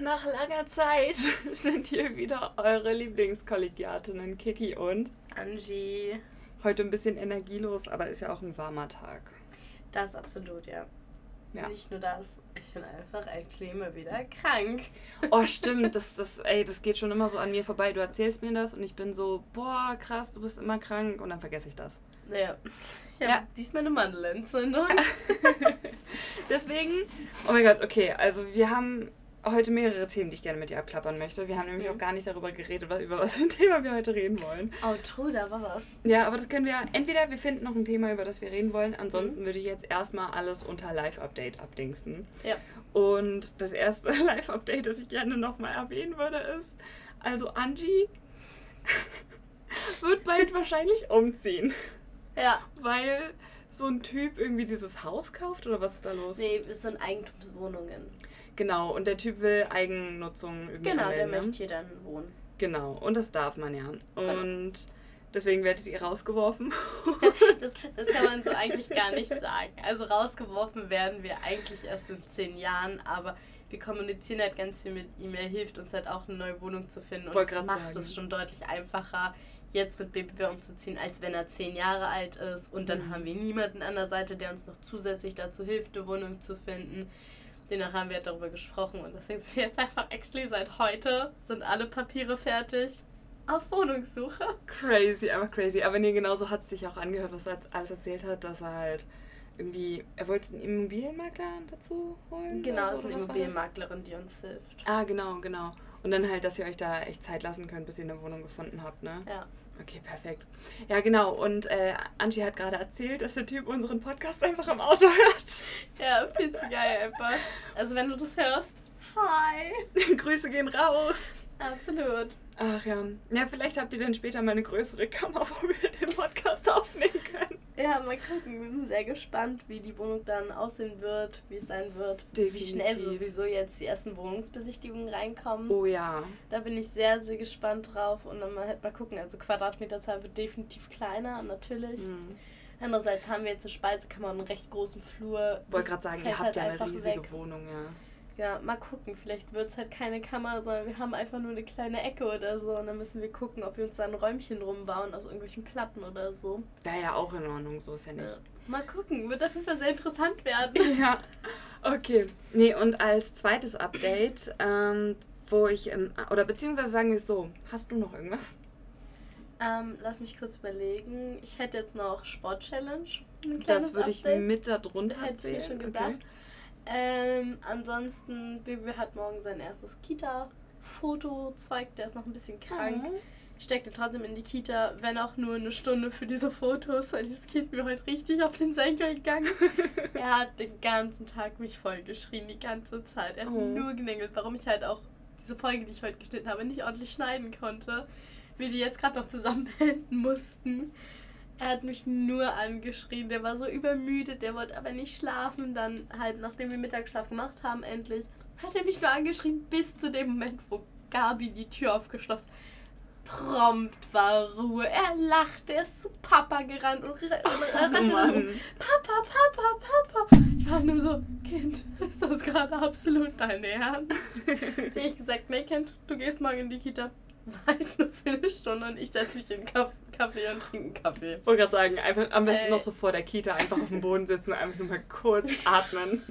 nach langer Zeit sind hier wieder eure Lieblingskollegiatinnen Kiki und Angie. Heute ein bisschen energielos, aber ist ja auch ein warmer Tag. Das absolut, ja. Ja. Nicht nur das, ich bin einfach ein Klima wieder krank. Oh, stimmt, das, das, ey, das geht schon immer so an mir vorbei. Du erzählst mir das und ich bin so, boah, krass, du bist immer krank und dann vergesse ich das. Ja. Ich Ja. diesmal eine Mandelentzündung. Deswegen, oh mein Gott, okay, also wir haben heute mehrere Themen, die ich gerne mit dir abklappern möchte. Wir haben nämlich Mhm. auch gar nicht darüber geredet, was, über was für ein Thema wir heute reden wollen. Oh, true, da war was. Ja, aber das können wir, entweder wir finden noch ein Thema, über das wir reden wollen, ansonsten Mhm. würde ich jetzt erstmal alles unter Live-Update abdingsen. Ja. Und das erste Live-Update, das ich gerne nochmal erwähnen würde, ist, also Angie wird bald wahrscheinlich umziehen, Ja. weil so ein Typ irgendwie dieses Haus kauft oder was ist da los? Nee, es sind Eigentumswohnungen. Genau, und der Typ will Eigennutzung irgendwie Genau, der anmelden, ne? möchte hier dann wohnen. Genau, und das darf man ja. Genau. Und deswegen werdet ihr rausgeworfen. Das, das kann man so eigentlich gar nicht sagen. Also rausgeworfen werden wir eigentlich erst in zehn Jahren, aber wir kommunizieren halt ganz viel mit ihm. Er hilft uns halt auch eine neue Wohnung zu finden und Wollt das macht sagen. es schon deutlich einfacher, jetzt mit BBB umzuziehen, als wenn er zehn Jahre alt ist. Und dann Mhm. haben wir niemanden an der Seite, der uns noch zusätzlich dazu hilft, eine Wohnung zu finden. Demnach haben wir darüber gesprochen und deswegen sind wir jetzt einfach actually seit heute sind alle Papiere fertig auf Wohnungssuche. Crazy, einfach crazy. Aber nee, genauso hat es sich auch angehört, was er alles erzählt hat, dass er halt irgendwie, er wollte einen Immobilienmakler dazu holen. Genau, oder es so, ist eine? Immobilienmaklerin, die uns hilft. Ah, genau, genau. Und dann halt, dass ihr euch da echt Zeit lassen könnt, bis ihr eine Wohnung gefunden habt, ne? Ja. Okay, perfekt. Ja, genau. Und äh, Angie hat gerade erzählt, dass der Typ unseren Podcast einfach im Auto hört. Ja, viel zu geil einfach. Also wenn du das hörst, hi. Grüße gehen raus. Absolut. Ach ja. Ja, vielleicht habt ihr dann später mal eine größere Kammer, wo wir den Podcast aufnehmen können. Ja, mal gucken. Wir sind sehr gespannt, wie die Wohnung dann aussehen wird, wie es sein wird, wie schnell Definitiv. sowieso jetzt die ersten Wohnungsbesichtigungen reinkommen. Oh ja. Da bin ich sehr, sehr gespannt drauf und dann mal halt mal gucken. Also Quadratmeterzahl wird definitiv kleiner, natürlich. Hm. Andererseits haben wir jetzt eine Speisekammer und einen recht großen Flur. Wollte gerade sagen, ihr habt halt ja eine riesige weg. Wohnung, ja. Ja, mal gucken. Vielleicht wird es halt keine Kammer, sondern wir haben einfach nur eine kleine Ecke oder so. Und dann müssen wir gucken, ob wir uns da ein Räumchen rumbauen aus irgendwelchen Platten oder so. Wäre ja auch in Ordnung, so ist ja Ja. nicht. Mal gucken. Wird auf jeden Fall sehr interessant werden. Ja, okay. Nee, und als zweites Update, ähm, wo ich, im, oder beziehungsweise sagen wir es so, hast du noch irgendwas? ähm, lass mich kurz überlegen. Ich hätte jetzt noch Sport-Challenge. Ein kleines Das würde ich Update. mit darunter Hätte ich mir schon gedacht. Ähm, ansonsten, Baby hat morgen sein erstes Kita-Foto. Zeigt, der ist noch ein bisschen krank. Oh. Ich steckte trotzdem in die Kita, wenn auch nur eine Stunde für diese Fotos, weil dieses Kind mir heute richtig auf den Senkel gegangen ist. er hat den ganzen Tag mich vollgeschrien, die ganze Zeit. Er hat Oh. nur genängelt, warum ich halt auch diese Folge, die ich heute geschnitten habe, nicht ordentlich schneiden konnte. Wir die jetzt gerade noch zusammenhalten mussten. Er hat mich nur angeschrien, der war so übermüdet, der wollte aber nicht schlafen. Dann halt, nachdem wir Mittagsschlaf gemacht haben, endlich, hat er mich nur angeschrien, bis zu dem Moment, wo Gabi die Tür aufgeschlossen hat. Prompt war Ruhe. Er lachte, er ist zu Papa gerannt und, Oh rannte dann. Papa, Papa, Papa. Ich war nur so, Kind, ist das gerade absolut dein Ernst? Habe ich gesagt, nee, Kind, du gehst morgen in die Kita. Sei es nur für eine Stunde und ich setze mich in den Kaff- Kaffee und trinke einen Kaffee. Ich wollte gerade sagen, einfach am besten Ey. noch so vor der Kita einfach auf dem Boden sitzen, einfach nur mal kurz atmen.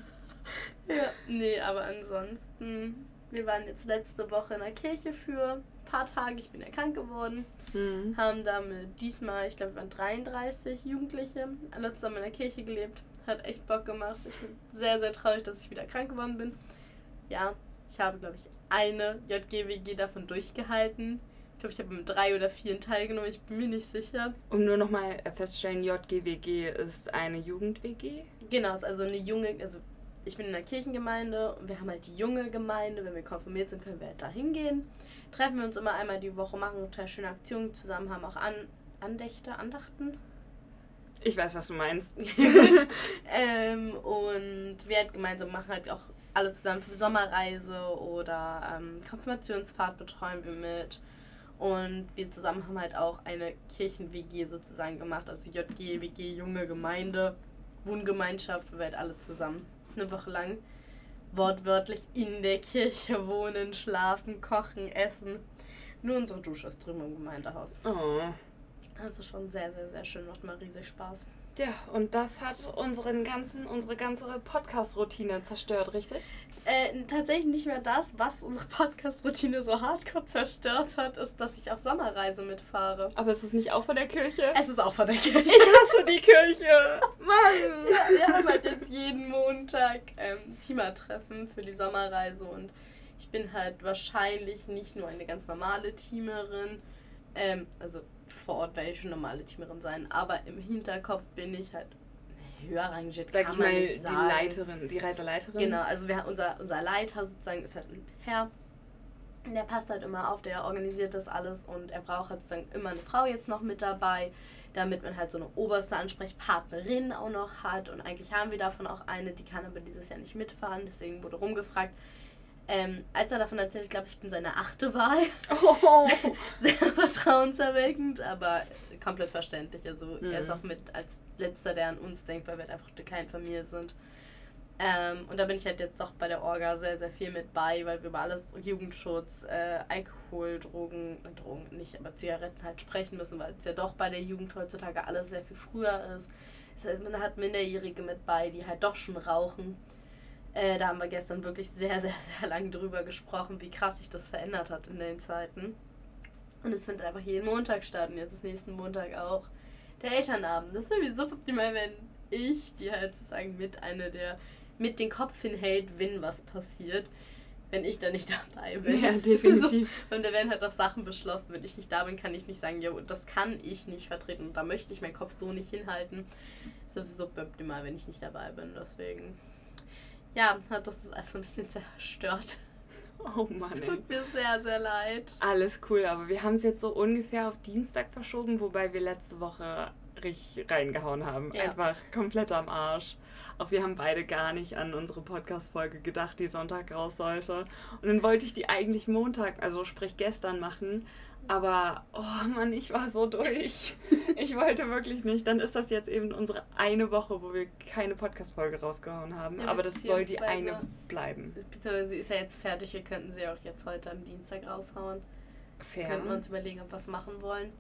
Ja. Nee, aber ansonsten, wir waren jetzt letzte Woche in der Kirche für ein paar Tage. Ich bin ja krank geworden. Hm. Haben damit diesmal, ich glaube, wir waren 33 Jugendliche, alle zusammen in der Kirche gelebt. Hat echt Bock gemacht. Ich bin sehr, sehr traurig, dass ich wieder krank geworden bin. Ja, ich habe, glaube ich, eine JGWG davon durchgehalten. Ich glaube, ich habe mit drei oder vier teilgenommen. Ich bin mir nicht sicher. Um nur nochmal festzustellen, JGWG ist eine Jugend-WG. Genau, es ist also eine junge, also ich bin in der Kirchengemeinde und wir haben halt die junge Gemeinde. Wenn wir konfirmiert sind, können wir halt da hingehen. Treffen wir uns immer einmal die Woche, machen total schöne Aktionen zusammen, haben auch An Andächte, Andachten. Ich weiß, was du meinst. ähm, und wir halt gemeinsam machen halt auch alle zusammen für Sommerreise oder ähm, Konfirmationsfahrt betreuen wir mit. Und wir zusammen haben halt auch eine Kirchen-WG sozusagen gemacht, also JG, WG, junge Gemeinde, Wohngemeinschaft, wo wir halt alle zusammen eine Woche lang wortwörtlich in der Kirche wohnen, schlafen, kochen, essen. Nur unsere Dusche ist drüben im Gemeindehaus. Oh. Das ist schon sehr, sehr, sehr schön. Macht mal riesig Spaß. Ja, und das hat unseren ganzen, unsere ganze Podcast-Routine zerstört, richtig? Äh, tatsächlich nicht mehr das, was unsere Podcast-Routine so hardcore zerstört hat, ist, dass ich auf Sommerreise mitfahre. Aber ist es nicht auch von der Kirche? Es ist auch von der Kirche. Ich hasse die Kirche! Mann! Ja, wir haben halt jetzt jeden Montag ähm, Teamertreffen für die Sommerreise und ich bin halt wahrscheinlich nicht nur eine ganz normale Teamerin, ähm, also vor Ort werde ich schon normale Teamerin sein, aber im Hinterkopf bin ich halt höher rangiert. Sag ich mal, die sagen. Leiterin, die Reiseleiterin. Genau, also wir, unser, unser Leiter sozusagen ist halt ein Herr. Der passt halt immer auf, der organisiert das alles und er braucht halt sozusagen immer eine Frau jetzt noch mit dabei, damit man halt so eine oberste Ansprechpartnerin auch noch hat. Und eigentlich haben wir davon auch eine, die kann aber dieses Jahr nicht mitfahren, deswegen wurde rumgefragt. Ähm, als er davon erzählt, ich glaube, ich bin seine achte Wahl. Oh. Sehr vertrauenserweckend, aber komplett verständlich. Also er ist Mhm. auch mit als letzter, der an uns denkt, weil wir halt einfach eine kleine Familie sind. Ähm, und da bin ich halt jetzt doch bei der Orga sehr, sehr viel mit bei, weil wir über alles Jugendschutz, äh, Alkohol, Drogen, äh, Drogen nicht, aber Zigaretten halt sprechen müssen, weil es ja doch bei der Jugend heutzutage alles sehr viel früher ist. Das heißt, man hat Minderjährige mit bei, die halt doch schon rauchen. Äh, da haben wir gestern wirklich sehr, sehr, sehr lang drüber gesprochen, wie krass sich das verändert hat in den Zeiten. Und es findet einfach jeden Montag statt und jetzt ist nächsten Montag auch der Elternabend. Das ist irgendwie so optimal, wenn ich, die halt sozusagen mit einer der mit den Kopf hinhält, wenn was passiert, wenn ich da nicht dabei bin. Ja, definitiv. So, und da werden halt auch Sachen beschlossen. Wenn ich nicht da bin, kann ich nicht sagen, jo, das kann ich nicht vertreten und da möchte ich meinen Kopf so nicht hinhalten. Das ist suboptimal, wenn ich nicht dabei bin. Deswegen, ja, hat das alles ein bisschen zerstört. Oh Mann, ey. Tut mir sehr, sehr leid. Alles cool, aber wir haben es jetzt so ungefähr auf Dienstag verschoben, wobei wir letzte Woche richtig reingehauen haben. Ja. Einfach komplett am Arsch. Auch wir haben beide gar nicht an unsere Podcast-Folge gedacht, die Sonntag raus sollte. Und dann wollte ich die eigentlich Montag, also sprich gestern machen. Aber, oh Mann, ich war so durch. Ich wollte wirklich nicht. Dann ist das jetzt eben unsere eine Woche, wo wir keine Podcast-Folge rausgehauen haben. Ja, Aber das soll die eine bleiben. Beziehungsweise sie ist ja jetzt fertig, wir könnten sie auch jetzt heute am Dienstag raushauen. Fair. Könnten wir uns überlegen, ob wir was machen wollen.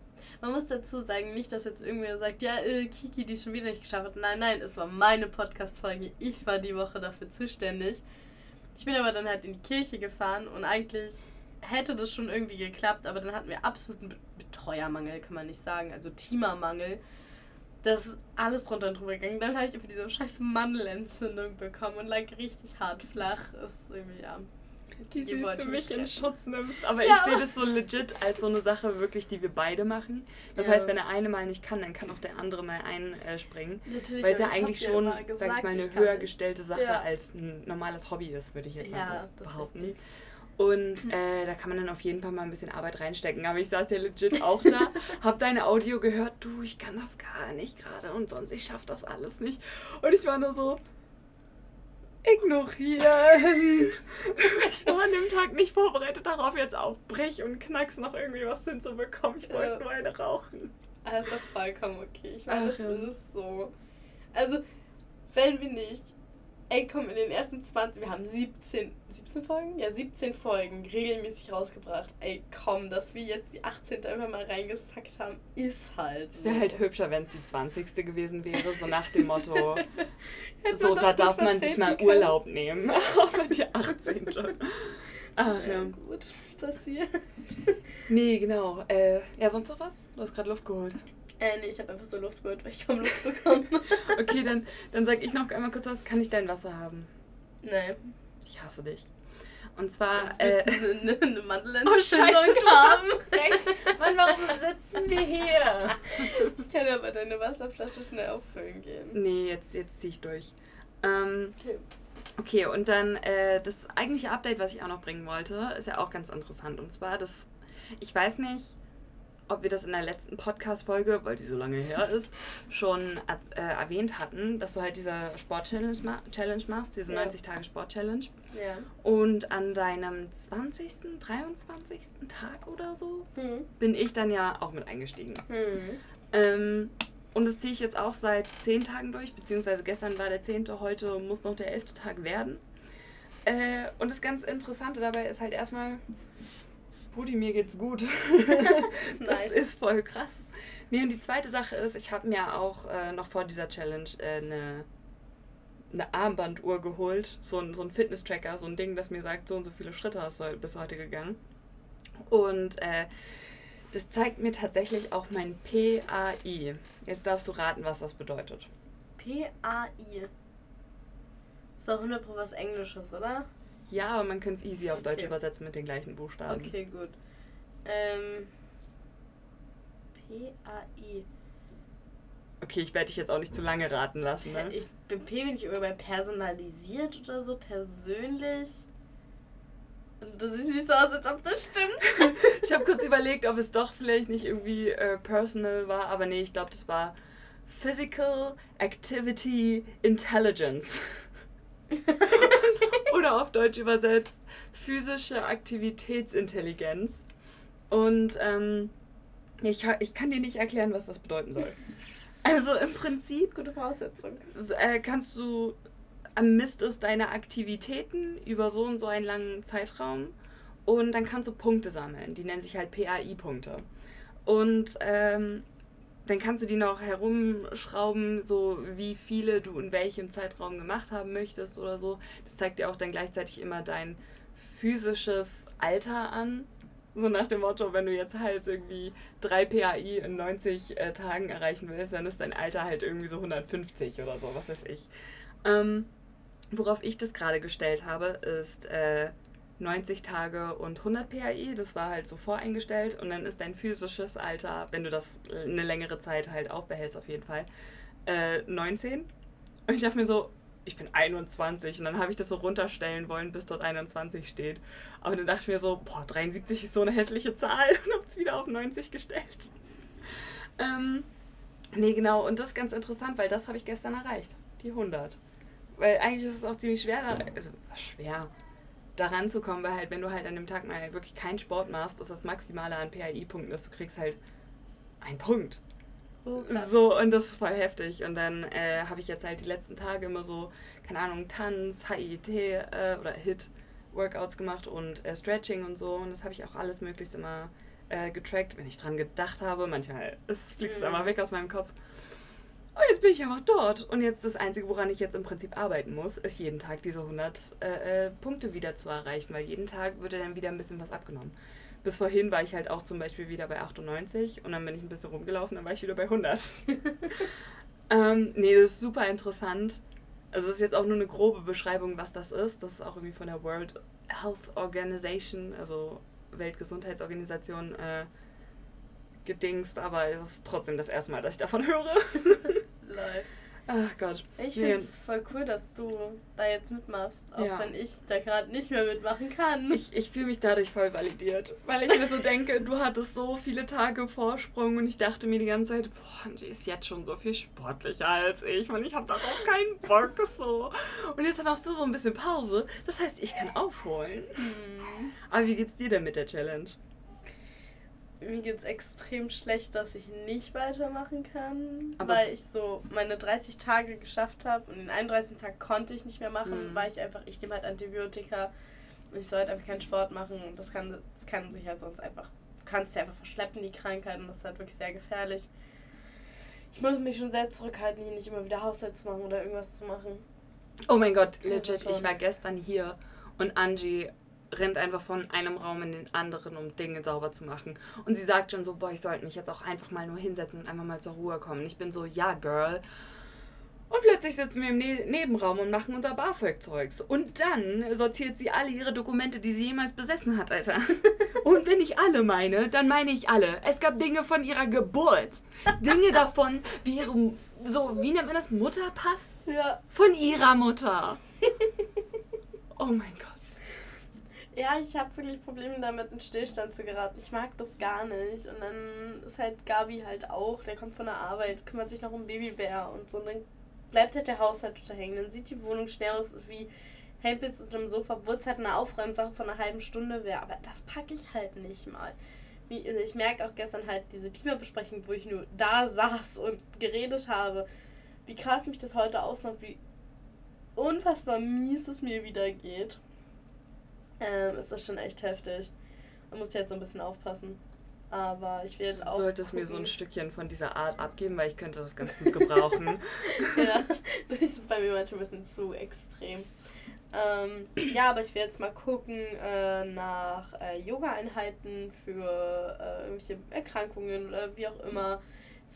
Man muss dazu sagen, nicht, dass jetzt irgendwer sagt, ja, äh, Kiki, die es schon wieder nicht geschafft hat. Nein, nein, es war meine Podcast-Folge. Ich war die Woche dafür zuständig. Ich bin aber dann halt in die Kirche gefahren und eigentlich hätte das schon irgendwie geklappt, aber dann hatten wir absoluten Be- Betreuermangel, kann man nicht sagen, also Teamermangel. Das ist alles drunter und drüber gegangen. Dann habe ich über diese scheiß Mandelentzündung bekommen und lag richtig hart flach. Ist irgendwie, ja. Ihr süß du mich in. Schutz nimmst. Aber Ja. ich sehe das so legit als so eine Sache wirklich, die wir beide machen. Das Ja. heißt, wenn der eine mal nicht kann, dann kann auch der andere mal einspringen. Natürlich, Weil es ja eigentlich schon, immer sag gesagt, ich mal, eine höher gestellte Sache als ein normales Hobby ist, würde ich jetzt Ja, mal das behaupten. Und äh, da kann man dann auf jeden Fall mal ein bisschen Arbeit reinstecken. Aber ich saß ja legit auch da, hab deine Audio gehört, du, ich kann das gar nicht gerade und sonst, ich schaff das alles nicht. Und ich war nur so, ignorieren. ich war an dem Tag nicht vorbereitet darauf, jetzt aufbrech und knacks noch irgendwie was hinzubekommen. Ich wollte Ja. nur eine rauchen. Also vollkommen okay. Ich meine, das ist so. Also, wenn wir nicht. Ey, komm, in den ersten 20, wir haben 17, 17 Folgen? Ja, 17 Folgen regelmäßig rausgebracht. Ey, komm, dass wir jetzt die 18. einfach mal reingesackt haben, ist halt. Es wäre halt hübscher, wenn es die 20. gewesen wäre, so nach dem Motto, so, da darf man sich mal können. Urlaub nehmen. Aber die 18. Ach Ja, ja. gut, passiert. Nee, genau. Äh, ja, sonst noch was? Du hast gerade Luft geholt. Äh, nee, ich habe einfach so Luft geholt, weil ich kaum Luft bekommen. Okay, dann, dann sag ich noch einmal kurz was. Kann ich dein Wasser haben? nee. Ich hasse dich. Und zwar. Äh, eine, eine, eine oh, Mandelentzündung scheiße, haben? Mann, warum sitzen wir hier? Ich kann aber deine Wasserflasche schnell auffüllen gehen. Nee, jetzt, jetzt zieh ich durch. Ähm, Okay. Okay, und dann äh, das eigentliche Update, was ich auch noch bringen wollte, ist ja auch ganz interessant. Und zwar, das, ich weiß nicht, ob wir das in der letzten Podcast-Folge, weil die so lange her ist, schon äh, erwähnt hatten, dass du halt diese Sport-Challenge ma Challenge machst, diese Ja. 90-Tage-Sport-Challenge. Ja. Und an deinem 20., 23. Tag oder so Hm. bin ich dann ja auch mit eingestiegen. Hm. Ähm, und das ziehe ich jetzt auch seit zehn Tagen durch, beziehungsweise gestern war der zehnte, heute muss noch der elfte Tag werden. Äh, und das ganz Interessante dabei ist halt erstmal, Brudi, mir geht's gut. das Nice. ist voll krass. Nee, und die zweite Sache ist, ich habe mir auch äh, noch vor dieser Challenge äh, eine, eine Armbanduhr geholt. So ein, so ein Fitness-Tracker, so ein Ding, das mir sagt, so und so viele Schritte hast du bis heute gegangen. Und äh, das zeigt mir tatsächlich auch mein PAI. Jetzt darfst du raten, was das bedeutet. P-A-I. Ist doch 100 Pro was Englisches, oder? Ja, aber man könnte es easy auf Deutsch Okay. übersetzen mit den gleichen Buchstaben. Okay, gut. Ähm. P-A-I. Okay, ich werde dich jetzt auch nicht zu lange raten lassen. Ne? Ich bin P bin ich immer bei personalisiert oder so, persönlich. Und das sieht nicht so aus, als ob das stimmt. Ich habe kurz überlegt, ob es doch vielleicht nicht irgendwie äh, personal war, aber nee, ich glaube, das war Physical Activity Intelligence. Oder auf Deutsch übersetzt physische Aktivitätsintelligenz. Und ähm, ich, ich kann dir nicht erklären, was das bedeuten soll. Also im Prinzip Gute Voraussetzung. äh, kannst du misst es deine Aktivitäten über so und so einen langen Zeitraum und dann kannst du Punkte sammeln. Die nennen sich halt PAI-Punkte. Und ähm, dann kannst du die noch herumschrauben, so wie viele du in welchem Zeitraum gemacht haben möchtest oder so. Das zeigt dir auch dann gleichzeitig immer dein physisches Alter an. So nach dem Motto, wenn du jetzt halt irgendwie 3 PAI in 90 äh, Tagen erreichen willst, dann ist dein Alter halt irgendwie so 150 oder so, was weiß ich. Ähm, worauf ich das gerade gestellt habe, ist äh, 90 Tage und 100 PAI. Das war halt so voreingestellt. Und dann ist dein physisches Alter, wenn du das eine längere Zeit halt aufbehältst, auf jeden Fall, äh, 19. Und ich dachte mir so, ich bin 21. Und dann habe ich das so runterstellen wollen, bis dort 21 steht. Aber dann dachte ich mir so, boah, 73 ist so eine hässliche Zahl. Und habe es wieder auf 90 gestellt. Ähm, nee, genau. Und das ist ganz interessant, weil das habe ich gestern erreicht. Die 100. Weil eigentlich ist es auch ziemlich schwer, da, also schwer, daran zu kommen, weil halt, wenn du halt an dem Tag mal wirklich keinen Sport machst, ist das Maximale an PAI-Punkten, dass du kriegst halt einen Punkt. Oh. So, und das ist voll heftig. Und dann äh, habe ich jetzt halt die letzten Tage immer so, keine Ahnung, Tanz, HIT äh, oder HIT-Workouts gemacht und äh, Stretching und so. Und das habe ich auch alles möglichst immer äh, getrackt, wenn ich dran gedacht habe. Manchmal fliegt es Mhm. einfach weg aus meinem Kopf. Und jetzt bin ich einfach dort. Und jetzt das Einzige, woran ich jetzt im Prinzip arbeiten muss, ist jeden Tag diese 100 äh, äh, Punkte wieder zu erreichen, weil jeden Tag wird ja dann wieder ein bisschen was abgenommen. Bis vorhin war ich halt auch zum Beispiel wieder bei 98 und dann bin ich ein bisschen rumgelaufen, dann war ich wieder bei 100. ähm, nee, das ist super interessant. Also das ist jetzt auch nur eine grobe Beschreibung, was das ist. Das ist auch irgendwie von der World Health Organization, also Weltgesundheitsorganisation, äh, gedingst, aber es ist trotzdem das erste Mal, dass ich davon höre. Ach Gott. Ich finde es voll cool, dass du da jetzt mitmachst, auch Ja. wenn ich da gerade nicht mehr mitmachen kann. Ich, ich fühle mich dadurch voll validiert, weil ich mir so denke, du hattest so viele Tage Vorsprung und ich dachte mir die ganze Zeit, boah, die ist jetzt schon so viel sportlicher als ich und ich habe darauf keinen Bock so. Und jetzt machst du so ein bisschen Pause, das heißt, ich kann aufholen. Hm. Aber wie geht's dir denn mit der Challenge? Mir geht's extrem schlecht, dass ich nicht weitermachen kann, Aber- weil ich so meine 30 Tage geschafft habe und den 31. Tag konnte ich nicht mehr machen, Mhm. weil ich einfach, ich nehme halt Antibiotika und ich soll halt einfach keinen Sport machen und das kann, das kann sich halt sonst einfach, du kannst ja einfach verschleppen, die Krankheit und das ist halt wirklich sehr gefährlich. Ich muss mich schon sehr zurückhalten, hier nicht immer wieder Haushalt zu machen oder irgendwas zu machen. Oh mein Gott, Ja, legit, ich war gestern hier und Angie rennt einfach von einem Raum in den anderen, um Dinge sauber zu machen. Und sie sagt schon so, boah, ich sollte mich jetzt auch einfach mal nur hinsetzen und einfach mal zur Ruhe kommen. Und ich bin so, ja, Girl. Und plötzlich sitzen wir im ne Nebenraum und machen unser BAföG-Zeugs. Und dann sortiert sie alle ihre Dokumente, die sie jemals besessen hat, Alter. Und wenn ich alle meine, dann meine ich alle. Es gab Dinge von ihrer Geburt. Dinge davon, wie ihre, so, wie nennt man das, Mutterpass? Ja. Von ihrer Mutter. Oh mein Gott. Ja, ich habe wirklich Probleme damit, in Stillstand zu geraten. Ich mag das gar nicht. Und dann ist halt Gabi halt auch, der kommt von der Arbeit, kümmert sich noch um Babybär und so. Und dann bleibt halt der Haushalt total hängen. Dann sieht die Wohnung schnell aus wie Hempels unter dem Sofa, es halt eine Aufräumsache von einer halben Stunde wäre. Aber das packe ich halt nicht mal. Wie, also ich merke auch gestern halt diese Klimabesprechung, wo ich nur da saß und geredet habe, wie krass mich das heute ausnimmt, wie unfassbar mies es mir wieder geht. Ähm, ist das schon echt heftig. Man muss jetzt so ein bisschen aufpassen. Aber ich will jetzt auch. Du solltest mir so ein Stückchen von dieser Art abgeben, weil ich könnte das ganz gut gebrauchen. ja, das ist bei mir manchmal ein bisschen zu extrem. Ähm, ja, aber ich werde jetzt mal gucken äh, nach äh, Yoga-Einheiten für äh, irgendwelche Erkrankungen oder wie auch immer.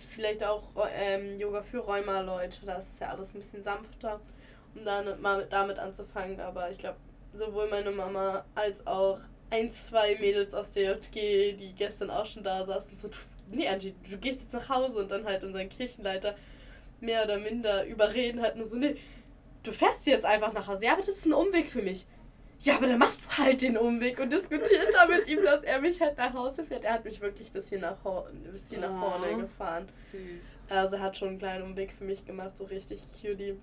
Vielleicht auch ähm, Yoga für Rheuma-Leute, das ist ja alles ein bisschen sanfter, um dann mal damit anzufangen. Aber ich glaube, sowohl meine Mama als auch ein, zwei Mädels aus der JG, die gestern auch schon da saßen, so, nee Angie, du gehst jetzt nach Hause und dann halt unseren Kirchenleiter mehr oder minder überreden hat, nur so, nee, du fährst jetzt einfach nach Hause. Ja, aber das ist ein Umweg für mich. Ja, aber dann machst du halt den Umweg und diskutiert da mit ihm, dass er mich halt nach Hause fährt. Er hat mich wirklich bis hier nach, bis hier oh, nach vorne gefahren. Süß. Also er hat schon einen kleinen Umweg für mich gemacht, so richtig cutie.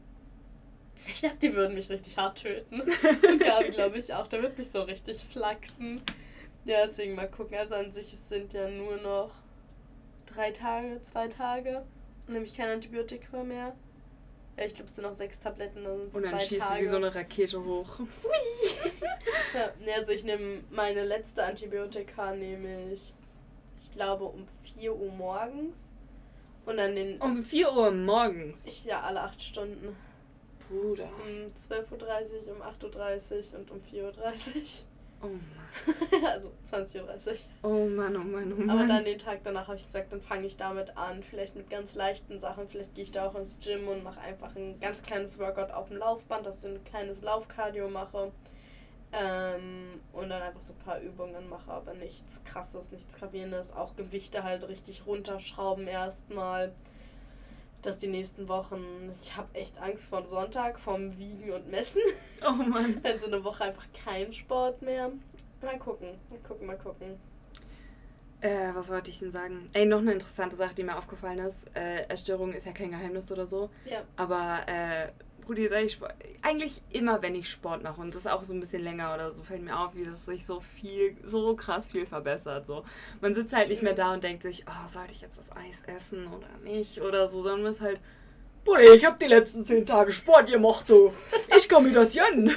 Ich glaube, die würden mich richtig hart töten. Und Gabi, glaube ich, auch. Der wird mich so richtig flachsen. Ja, deswegen mal gucken. Also an sich, es sind ja nur noch drei Tage, zwei Tage. Nämlich kein Antibiotika mehr. Ja, ich glaube, es sind noch sechs Tabletten. Und, und dann schießt du wie so eine Rakete hoch. ja, also ich nehme meine letzte Antibiotika, nehme ich, ich glaube, um 4 Uhr morgens. Und dann den. Um 4 Uhr morgens? Ich, ja, alle acht Stunden. Bruder. Um 12.30 Uhr, um 8.30 Uhr und um 4.30 Uhr. Oh Mann. also 20.30 Uhr. Oh Mann, oh Mann, oh Mann. Aber dann den Tag danach habe ich gesagt, dann fange ich damit an. Vielleicht mit ganz leichten Sachen. Vielleicht gehe ich da auch ins Gym und mache einfach ein ganz kleines Workout auf dem Laufband, dass ich ein kleines Laufkardio mache. Ähm, und dann einfach so ein paar Übungen mache, aber nichts krasses, nichts gravierendes. Auch Gewichte halt richtig runterschrauben erstmal dass die nächsten Wochen, ich habe echt Angst vor Sonntag, vom Wiegen und Messen. Oh Mann. Dann so eine Woche einfach kein Sport mehr. Mal gucken, mal gucken, mal gucken. Äh, was wollte ich denn sagen? Ey, noch eine interessante Sache, die mir aufgefallen ist. Äh, Essstörung ist ja kein Geheimnis oder so. Ja. Aber äh, Brudi, sag ich, eigentlich immer, wenn ich Sport mache und das ist auch so ein bisschen länger oder so, fällt mir auf, wie das sich so viel, so krass viel verbessert. So. Man sitzt halt nicht mehr da und denkt sich, oh, sollte ich jetzt das Eis essen oder nicht oder so, sondern man ist halt, Brudi, ich habe die letzten zehn Tage Sport gemacht, du. Ich komme mir das hin.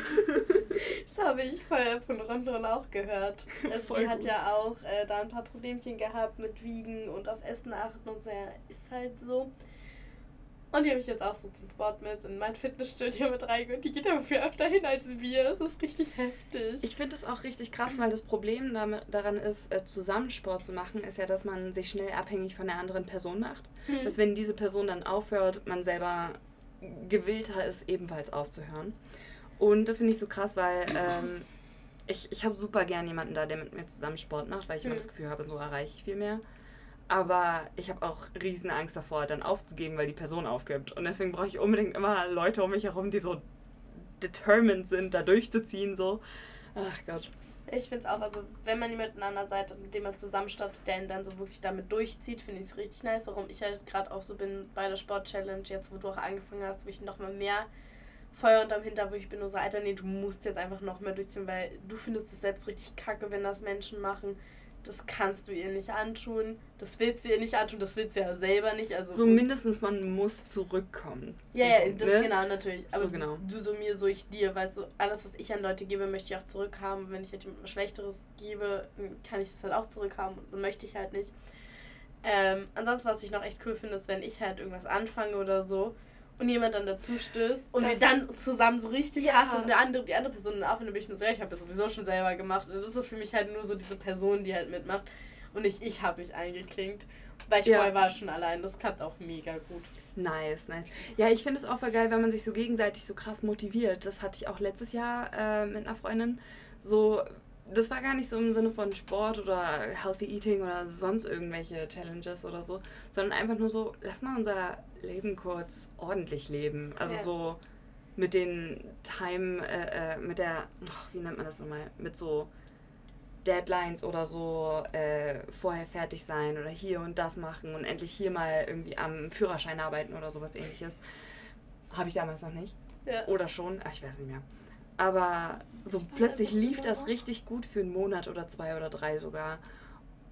Das habe ich von Rondon auch gehört. Also die hat ja auch äh, da ein paar Problemchen gehabt mit Wiegen und auf Essen achten und so. Ja, ist halt so. Und die habe ich jetzt auch so zum Sport mit in mein Fitnessstudio mit reingeholt. Die geht dafür öfter hin als wir. Das ist richtig heftig. Ich finde es auch richtig krass, weil das Problem damit, daran ist, äh, zusammen Sport zu machen, ist ja, dass man sich schnell abhängig von der anderen Person macht. Hm. Dass wenn diese Person dann aufhört, man selber gewillter ist, ebenfalls aufzuhören. Und das finde ich so krass, weil ähm, ich, ich habe super gern jemanden da, der mit mir zusammen Sport macht, weil ich hm. immer das Gefühl habe, so erreiche ich viel mehr. Aber ich habe auch riesen Angst davor, dann aufzugeben, weil die Person aufgibt. Und deswegen brauche ich unbedingt immer Leute um mich herum, die so determined sind, da durchzuziehen. So. Ach Gott. Ich finde es auch, also wenn man jemanden an der Seite, mit dem man zusammenstartet, der ihn dann so wirklich damit durchzieht, finde ich es richtig nice. Warum ich halt gerade auch so bin bei der Sport-Challenge, jetzt wo du auch angefangen hast, wo ich nochmal mehr Feuer unterm Hinter, wo ich bin nur so, Alter, nee, du musst jetzt einfach noch mehr durchziehen, weil du findest es selbst richtig kacke, wenn das Menschen machen das kannst du ihr nicht antun, das willst du ihr nicht antun, das willst du ja selber nicht. Also so mindestens man muss zurückkommen. Ja, ja, Punkt, das ne? genau, natürlich. Aber so genau. du so mir, so ich dir, weißt du, alles, was ich an Leute gebe, möchte ich auch zurückhaben. Wenn ich halt jemandem Schlechteres gebe, kann ich das halt auch zurückhaben und möchte ich halt nicht. Ähm, ansonsten, was ich noch echt cool finde, ist, wenn ich halt irgendwas anfange oder so, und jemand dann dazu stößt und das wir dann zusammen so richtig ja. hassen und der andere, die andere Person dann aufhört, dann bin ich nur so, ja, ich habe ja sowieso schon selber gemacht. Und das ist für mich halt nur so diese Person, die halt mitmacht. Und nicht ich habe mich eingeklinkt. Weil ich ja. vorher war schon allein. Das klappt auch mega gut. Nice, nice. Ja, ich finde es auch voll geil, wenn man sich so gegenseitig so krass motiviert. Das hatte ich auch letztes Jahr äh, mit einer Freundin. So, das war gar nicht so im Sinne von Sport oder Healthy Eating oder sonst irgendwelche Challenges oder so, sondern einfach nur so, lass mal unser Leben kurz ordentlich leben. Also ja. so mit den Time, äh, äh, mit der, ach, wie nennt man das nochmal, mit so Deadlines oder so äh, vorher fertig sein oder hier und das machen und endlich hier mal irgendwie am Führerschein arbeiten oder sowas ähnliches. Habe ich damals noch nicht. Ja. Oder schon, ach, ich weiß nicht mehr. Aber so plötzlich lief das richtig gut für einen Monat oder zwei oder drei sogar.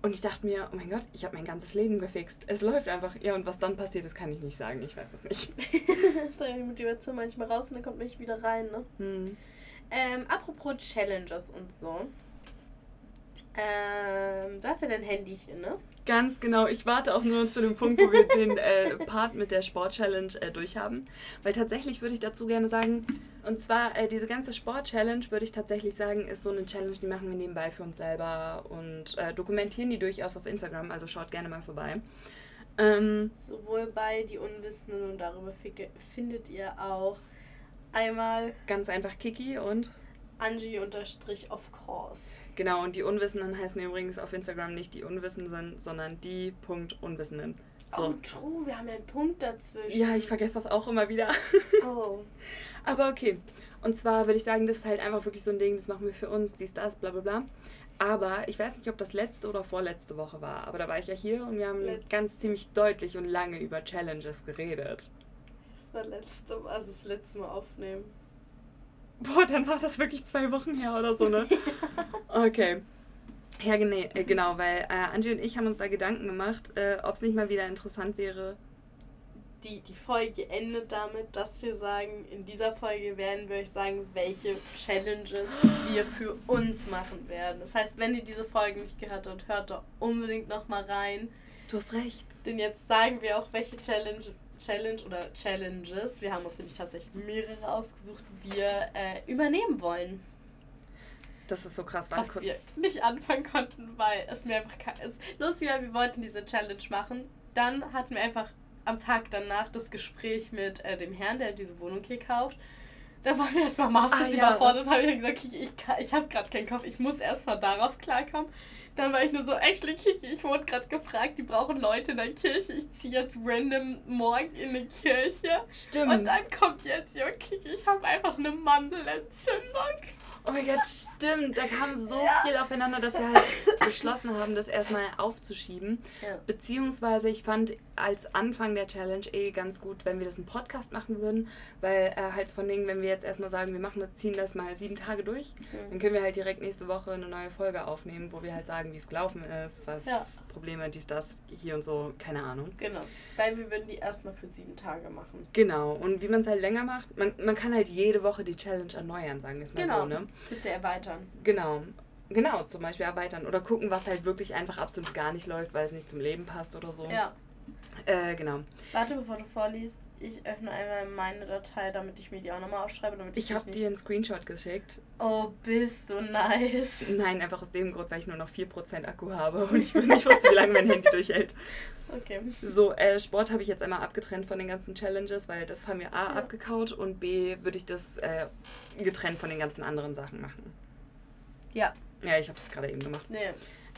Und ich dachte mir, oh mein Gott, ich habe mein ganzes Leben gefixt. Es läuft einfach. Ja, und was dann passiert ist, kann ich nicht sagen. Ich weiß es nicht. das ist ja die Motivation manchmal raus und dann kommt mich wieder rein, ne? Hm. Ähm, apropos Challenges und so. Ähm, du hast ja dein Handychen, ne? Ganz genau. Ich warte auch nur zu dem Punkt, wo wir den äh, Part mit der Sport-Challenge äh, durchhaben. Weil tatsächlich würde ich dazu gerne sagen, und zwar äh, diese ganze Sport-Challenge, würde ich tatsächlich sagen, ist so eine Challenge, die machen wir nebenbei für uns selber und äh, dokumentieren die durchaus auf Instagram. Also schaut gerne mal vorbei. Ähm, Sowohl bei Die Unwissenden und darüber findet ihr auch einmal ganz einfach Kiki und Angie unterstrich of course. genau. Und die Unwissenden heißen übrigens auf Instagram nicht die Unwissenden, sondern die Punkt Unwissenden. Oh, So. true, wir haben ja einen Punkt dazwischen. Ja, ich vergesse das auch immer wieder. Oh. Aber okay. Und zwar würde ich sagen, das ist halt einfach wirklich so ein Ding, das machen wir für uns, dies, das, bla bla bla. Aber ich weiß nicht, ob das letzte oder vorletzte Woche war. Aber da war ich ja hier und wir haben Letz- ganz ziemlich deutlich und lange über Challenges geredet. Das war letzte, also das letzte Mal aufnehmen. Boah, dann war das wirklich zwei Wochen her oder so, ne? Okay. Ja, äh, genau, weil äh, Angie und ich haben uns da Gedanken gemacht, äh, ob es nicht mal wieder interessant wäre. Die, die Folge endet damit, dass wir sagen, in dieser Folge werden wir euch sagen, welche Challenges wir für uns machen werden. Das heißt, wenn ihr diese Folge nicht gehört habt, hört doch unbedingt nochmal rein. Du hast recht. Denn jetzt sagen wir auch, welche Challenge, Challenge oder Challenges, wir haben uns nämlich tatsächlich mehrere ausgesucht, wir äh, übernehmen wollen. Das ist so krass. Was kurz. wir nicht anfangen konnten, weil es mir einfach ke- es lustig war, wir wollten diese Challenge machen. Dann hatten wir einfach am Tag danach das Gespräch mit äh, dem Herrn, der diese Wohnung hier kauft. Da waren wir erstmal maßlos Ah, ja. überfordert, habe ich gesagt, Kiki, ich, ich habe gerade keinen Kopf, ich muss erstmal darauf klarkommen. Dann war ich nur so, actually, Kiki, ich wurde gerade gefragt, die brauchen Leute in der Kirche. Ich ziehe jetzt random morgen in eine Kirche. Stimmt. Und dann kommt jetzt, jo, Kiki, ich habe einfach eine Mandelentzündung. Oh mein Gott, stimmt. Da kam so viel aufeinander, dass wir halt beschlossen haben, das erstmal aufzuschieben. Ja. Beziehungsweise ich fand als Anfang der Challenge eh ganz gut, wenn wir das im Podcast machen würden, weil äh, halt von Dingen, wenn wir jetzt erstmal sagen, wir machen das, ziehen das mal sieben Tage durch, dann können wir halt direkt nächste Woche eine neue Folge aufnehmen, wo wir halt sagen, wie es gelaufen ist, was Ja. Probleme, dies, das, hier und so, keine Ahnung. Genau. Weil wir würden die erstmal für sieben Tage machen. Genau, und wie man es halt länger macht, man, man kann halt jede Woche die Challenge erneuern, sagen wir es mal Genau. so, ne? Bitte erweitern. Genau. Genau, zum Beispiel erweitern oder gucken, was halt wirklich einfach absolut gar nicht läuft, weil es nicht zum Leben passt oder so. Ja. Äh, genau. Warte, bevor du vorliest, ich öffne einmal meine Datei, damit ich mir die auch nochmal aufschreibe. Damit Ich dich habe dir einen Screenshot geschickt. Oh, bist du nice. Nein, einfach aus dem Grund, weil ich nur noch 4% Akku habe und ich nicht wusste, wie lange mein Handy durchhält. Okay. So, äh, Sport habe ich jetzt einmal abgetrennt von den ganzen Challenges, weil das haben wir A Ja. abgekaut und B würde ich das äh, getrennt von den ganzen anderen Sachen machen. Ja. Ja, ich habe das gerade eben gemacht. Nee.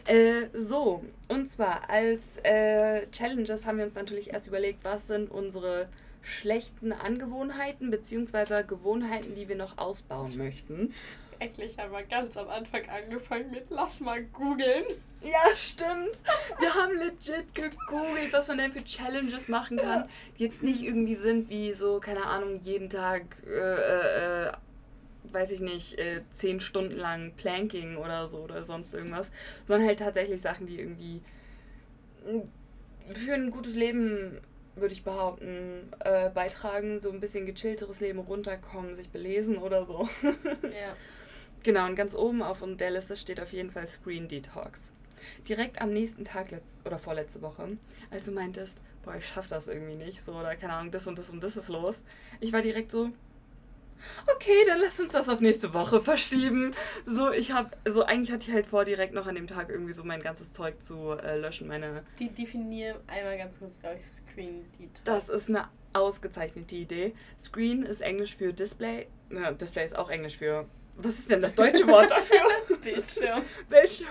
Äh, so, und zwar als äh, Challenges haben wir uns natürlich erst überlegt, was sind unsere schlechten Angewohnheiten beziehungsweise Gewohnheiten, die wir noch ausbauen möchten. Eigentlich haben wir ganz am Anfang angefangen mit Lass mal googeln. Ja, stimmt. Wir haben legit gegoogelt, was man denn für Challenges machen kann, die jetzt nicht irgendwie sind wie so, keine Ahnung, jeden Tag, äh, äh, äh, weiß ich nicht, äh, zehn Stunden lang Planking oder so oder sonst irgendwas, sondern halt tatsächlich Sachen, die irgendwie mm, für ein gutes Leben, würde ich behaupten, äh, beitragen, so ein bisschen gechillteres Leben, runterkommen, sich belesen oder so. Ja. Genau, und ganz oben auf der Liste steht auf jeden Fall Screen Detox. Direkt am nächsten Tag letzt, oder vorletzte Woche, als du meintest, boah, ich schaff das irgendwie nicht, so, oder keine Ahnung, das und das und das ist los. Ich war direkt so, okay, dann lass uns das auf nächste Woche verschieben. So, ich hab, so eigentlich hatte ich halt vor, direkt noch an dem Tag irgendwie so mein ganzes Zeug zu äh, löschen, meine Die definiere einmal ganz kurz, glaube ich, Screen Detox. Das ist eine ausgezeichnete Idee. Screen ist Englisch für Display. Ja, Display ist auch Englisch für. Was ist denn das deutsche Wort dafür? Bildschirm. Bildschirm.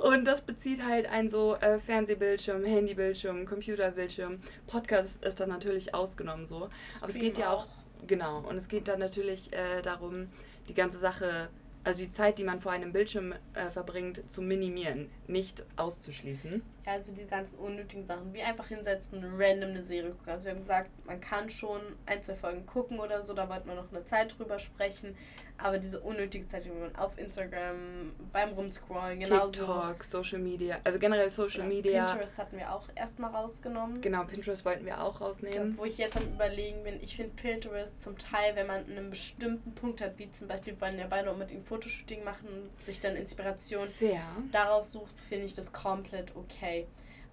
Und das bezieht halt ein so äh, Fernsehbildschirm, Handybildschirm, Computerbildschirm. Podcast ist dann natürlich ausgenommen so. Aber es Stream geht ja auch, auch. Genau, und es geht dann natürlich äh, darum, die ganze Sache, also die Zeit, die man vor einem Bildschirm äh, verbringt, zu minimieren, nicht auszuschließen. Ja, also die ganzen unnötigen Sachen, wie einfach hinsetzen, random eine Serie gucken. Also wir haben gesagt, man kann schon ein, zwei Folgen gucken oder so, da wollten wir noch eine Zeit drüber sprechen. Aber diese unnötige Zeit, die man auf Instagram, beim Rumscrollen, genauso. TikTok, Social Media, also generell Social Oder Media. Pinterest hatten wir auch erstmal rausgenommen. Genau, Pinterest wollten wir auch Ja, rausnehmen. wo ich jetzt am überlegen bin, ich finde Pinterest zum Teil, wenn man einen bestimmten Punkt hat, wie zum Beispiel, wollen ja beide unbedingt Fotoshooting machen und sich dann Inspiration Fair. daraus sucht, finde ich das komplett okay.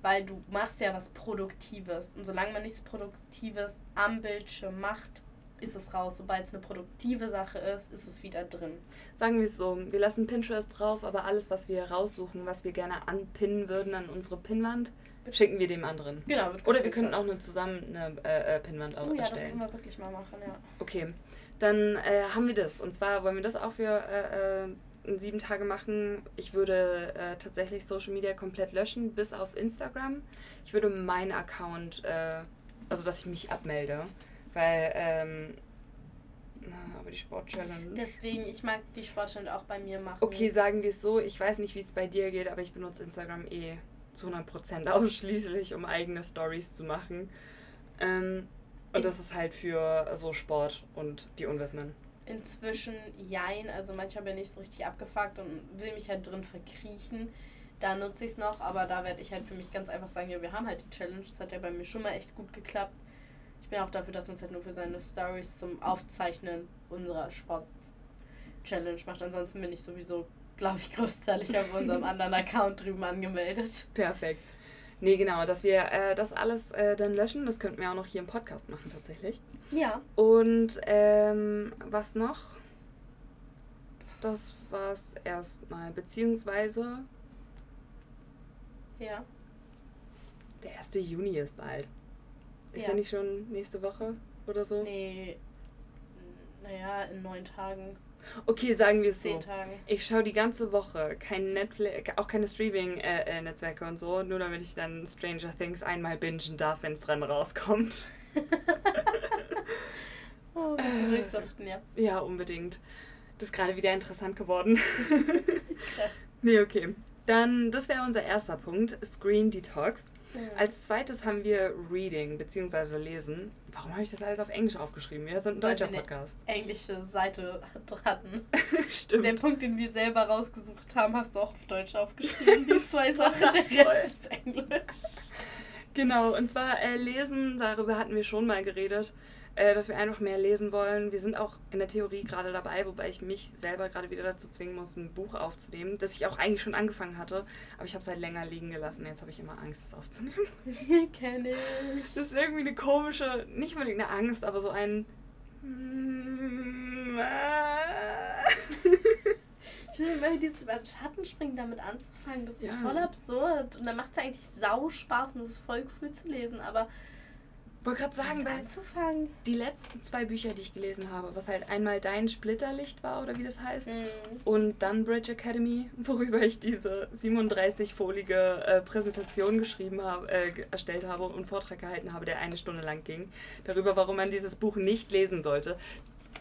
Weil du machst ja was Produktives. Und solange man nichts Produktives am Bildschirm macht, ist es raus. Sobald es eine produktive Sache ist, ist es wieder drin. Sagen wir es so, wir lassen Pinterest drauf, aber alles, was wir raussuchen, was wir gerne anpinnen würden an unsere Pinnwand, schicken wir dem anderen. Genau. Oder wir könnten auch eine zusammen eine äh, äh, Pinnwand auch Oh ja, das erstellen. können wir wirklich mal machen, ja. Okay, dann äh, haben wir das. Und zwar wollen wir das auch für äh, äh, sieben Tage machen. Ich würde äh, tatsächlich Social Media komplett löschen, bis auf Instagram. Ich würde meinen Account, äh, also dass ich mich abmelde, weil, ähm, na, aber die Sport-Challenge. Deswegen, ich mag die Sportstände auch bei mir machen. Okay, sagen wir es so, ich weiß nicht, wie es bei dir geht, aber ich benutze Instagram eh zu 100% ausschließlich, um eigene Stories zu machen. Ähm, und das ist halt für so Sport und die Unwissenden. Inzwischen jein, also manchmal bin ich so richtig abgefuckt und will mich halt drin verkriechen. Da nutze ich es noch, aber da werde ich halt für mich ganz einfach sagen, ja, wir haben halt die Challenge. Das hat ja bei mir schon mal echt gut geklappt. Ich bin auch dafür, dass man es halt nur für seine Stories zum Aufzeichnen unserer Sport-Challenge macht. Ansonsten bin ich sowieso, glaube ich, großteilig auf unserem anderen Account drüben angemeldet. Perfekt. Nee, genau, dass wir äh, das alles äh, dann löschen, das könnten wir auch noch hier im Podcast machen tatsächlich. Ja. Und ähm, was noch? Das war's erstmal. Beziehungsweise Ja. der 1. Juni ist bald. Ist Ja. ja nicht schon nächste Woche oder so? Nee. Naja, in neun Tagen, Okay, sagen wir es so. Ich schaue die ganze Woche kein Netflix, auch keine Streaming-Netzwerke und so, nur damit ich dann Stranger Things einmal bingen darf, wenn es dran rauskommt. Oh, du durchsuchten, ja. Ja, unbedingt. Das ist gerade wieder interessant geworden. Krass. nee, okay. Dann, das wäre unser erster Punkt, Screen Detox. Ja. Als zweites haben wir Reading bzw. Lesen. Warum habe ich das alles auf Englisch aufgeschrieben? Wir sind ein deutscher Podcast. englische Seite hatten. Stimmt. Den Punkt, den wir selber rausgesucht haben, hast du auch auf Deutsch aufgeschrieben. Die zwei Sachen, der. Rest ist Englisch. Genau, und zwar äh, lesen, darüber hatten wir schon mal geredet, äh, dass wir einfach mehr lesen wollen. Wir sind auch in der Theorie gerade dabei, wobei ich mich selber gerade wieder dazu zwingen muss, ein Buch aufzunehmen, das ich auch eigentlich schon angefangen hatte, aber ich habe es halt länger liegen gelassen. Jetzt habe ich immer Angst, es aufzunehmen. Kenn ich. Das ist irgendwie eine komische, nicht unbedingt eine Angst, aber so ein... Weil dieses über den Schatten springen damit anzufangen, das ist Ja. voll absurd. Und dann macht es eigentlich sau Spaß und es ist voll cool zu lesen, aber wollte gerade sagen, weil anzufangen. die letzten zwei Bücher, die ich gelesen habe, was halt einmal Dein Splitterlicht war oder wie das heißt, Mhm. und dann Bridge Academy, worüber ich diese 37-folige äh, Präsentation geschrieben habe, äh, erstellt habe und Vortrag gehalten habe, der eine Stunde lang ging, darüber, warum man dieses Buch nicht lesen sollte.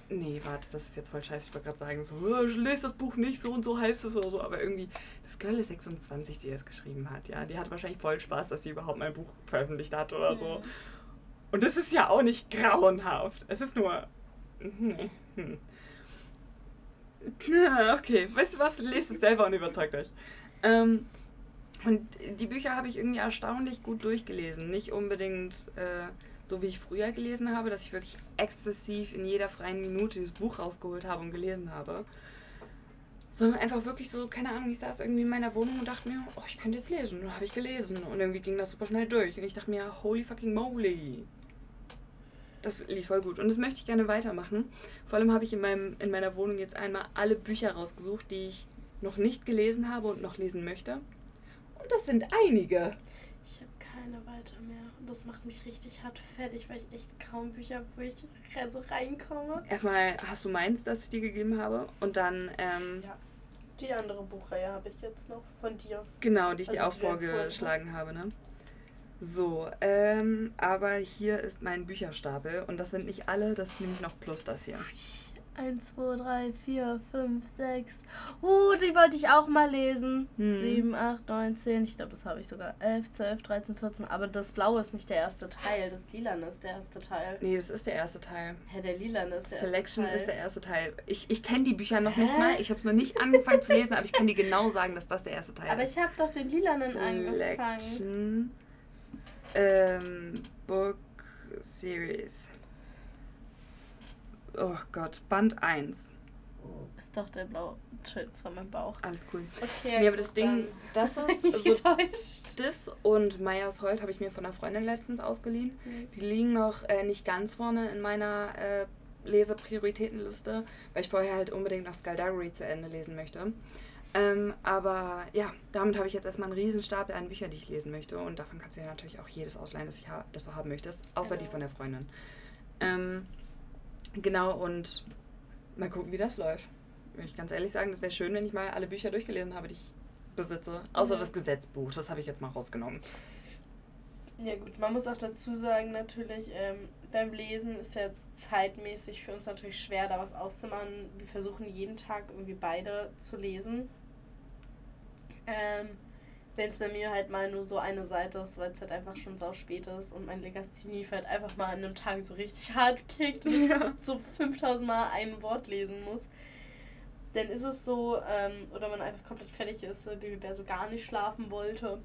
Nee, warte, das ist jetzt voll scheiße. Ich wollte gerade sagen, so, "Oh, lese das Buch nicht, so und so heißt es oder so. Aber irgendwie, das Girl ist 26, die es geschrieben hat, ja. Die hat wahrscheinlich voll Spaß, dass sie überhaupt mein Buch veröffentlicht hat oder so. Und es ist ja auch nicht grauenhaft. Es ist nur. Hm. hm. Okay, weißt du was? Lest es selber und überzeugt euch. Ähm, und die Bücher habe ich irgendwie erstaunlich gut durchgelesen. Nicht unbedingt äh, so, wie ich früher gelesen habe, dass ich wirklich exzessiv in jeder freien Minute dieses Buch rausgeholt habe und gelesen habe. Sondern einfach wirklich so, keine Ahnung, ich saß irgendwie in meiner Wohnung und dachte mir, oh, ich könnte jetzt lesen. Und dann habe ich gelesen. Und irgendwie ging das super schnell durch. Und ich dachte mir, holy fucking moly. Das lief voll gut. Und das möchte ich gerne weitermachen. Vor allem habe ich in, meinem, in meiner Wohnung jetzt einmal alle Bücher rausgesucht, die ich noch nicht gelesen habe und noch lesen möchte. Und das sind einige. Ich habe keine weiter mehr. Und das macht mich richtig hart fertig, weil ich echt kaum Bücher habe, wo ich so reinkomme. Erstmal hast du meins, das ich dir gegeben habe. Und dann, ähm, Ja. Die andere Buchreihe habe ich jetzt noch von dir. genau, die ich dir Also, auch du empfohlen vorgeschlagen habe, ne? So, ähm, aber hier ist mein Bücherstapel. Und das sind nicht alle, das ist nämlich noch plus das hier. 1, 2, 3, 4, 5, 6. Uh, die wollte ich auch mal lesen. Hm. 7, 8, 9, 10. Ich glaube, das habe ich sogar. 11, 12, 13, 14. Aber das Blaue ist nicht der erste Teil. Das Lilane ist der erste Teil. Nee, das ist der erste Teil. Hä, der Lilane ist der Selection erste Teil. ist der erste Teil. Ich, ich kenne die Bücher noch nicht Hä? mal. Ich habe es noch nicht angefangen zu lesen, aber ich kann dir genau sagen, dass das der erste Teil Aber ist. ich habe doch den Lilanen angefangen. Ähm, Book Series. Oh Gott, Band 1. Ist doch der blaue. Entschuldigung, das war mein Bauch. Alles cool. Okay. Nee, aber das Ding, das ist so getäuscht. Das und Meyers Holt habe ich mir von einer Freundin letztens ausgeliehen. Die liegen noch äh, nicht ganz vorne in meiner äh, Leseprioritätenliste, weil ich vorher halt unbedingt noch Skullduggery zu Ende lesen möchte. Ähm, aber ja, damit habe ich jetzt erstmal einen riesen Stapel an Büchern, die ich lesen möchte. Und davon kannst du dir natürlich auch jedes ausleihen, das, ha das du haben möchtest, außer die Genau. von der Freundin. Ähm, genau, und mal gucken, wie das läuft. Will ich ganz ehrlich sagen, das wäre schön, wenn ich mal alle Bücher durchgelesen habe, die ich besitze. Außer Ja. das Gesetzbuch, das habe ich jetzt mal rausgenommen. Ja gut, man muss auch dazu sagen natürlich, ähm, beim Lesen ist jetzt zeitmäßig für uns natürlich schwer, da was auszumachen. Wir versuchen jeden Tag irgendwie beide zu lesen. Ähm, Wenn es bei mir halt mal nur so eine Seite ist, weil es halt einfach schon sau spät ist und mein Legasthenie halt einfach mal an einem Tag so richtig hart kickt und ich Ja. so 5000 Mal ein Wort lesen muss, dann ist es so, ähm, oder man einfach komplett fertig ist, weil Babybär so gar nicht schlafen wollte,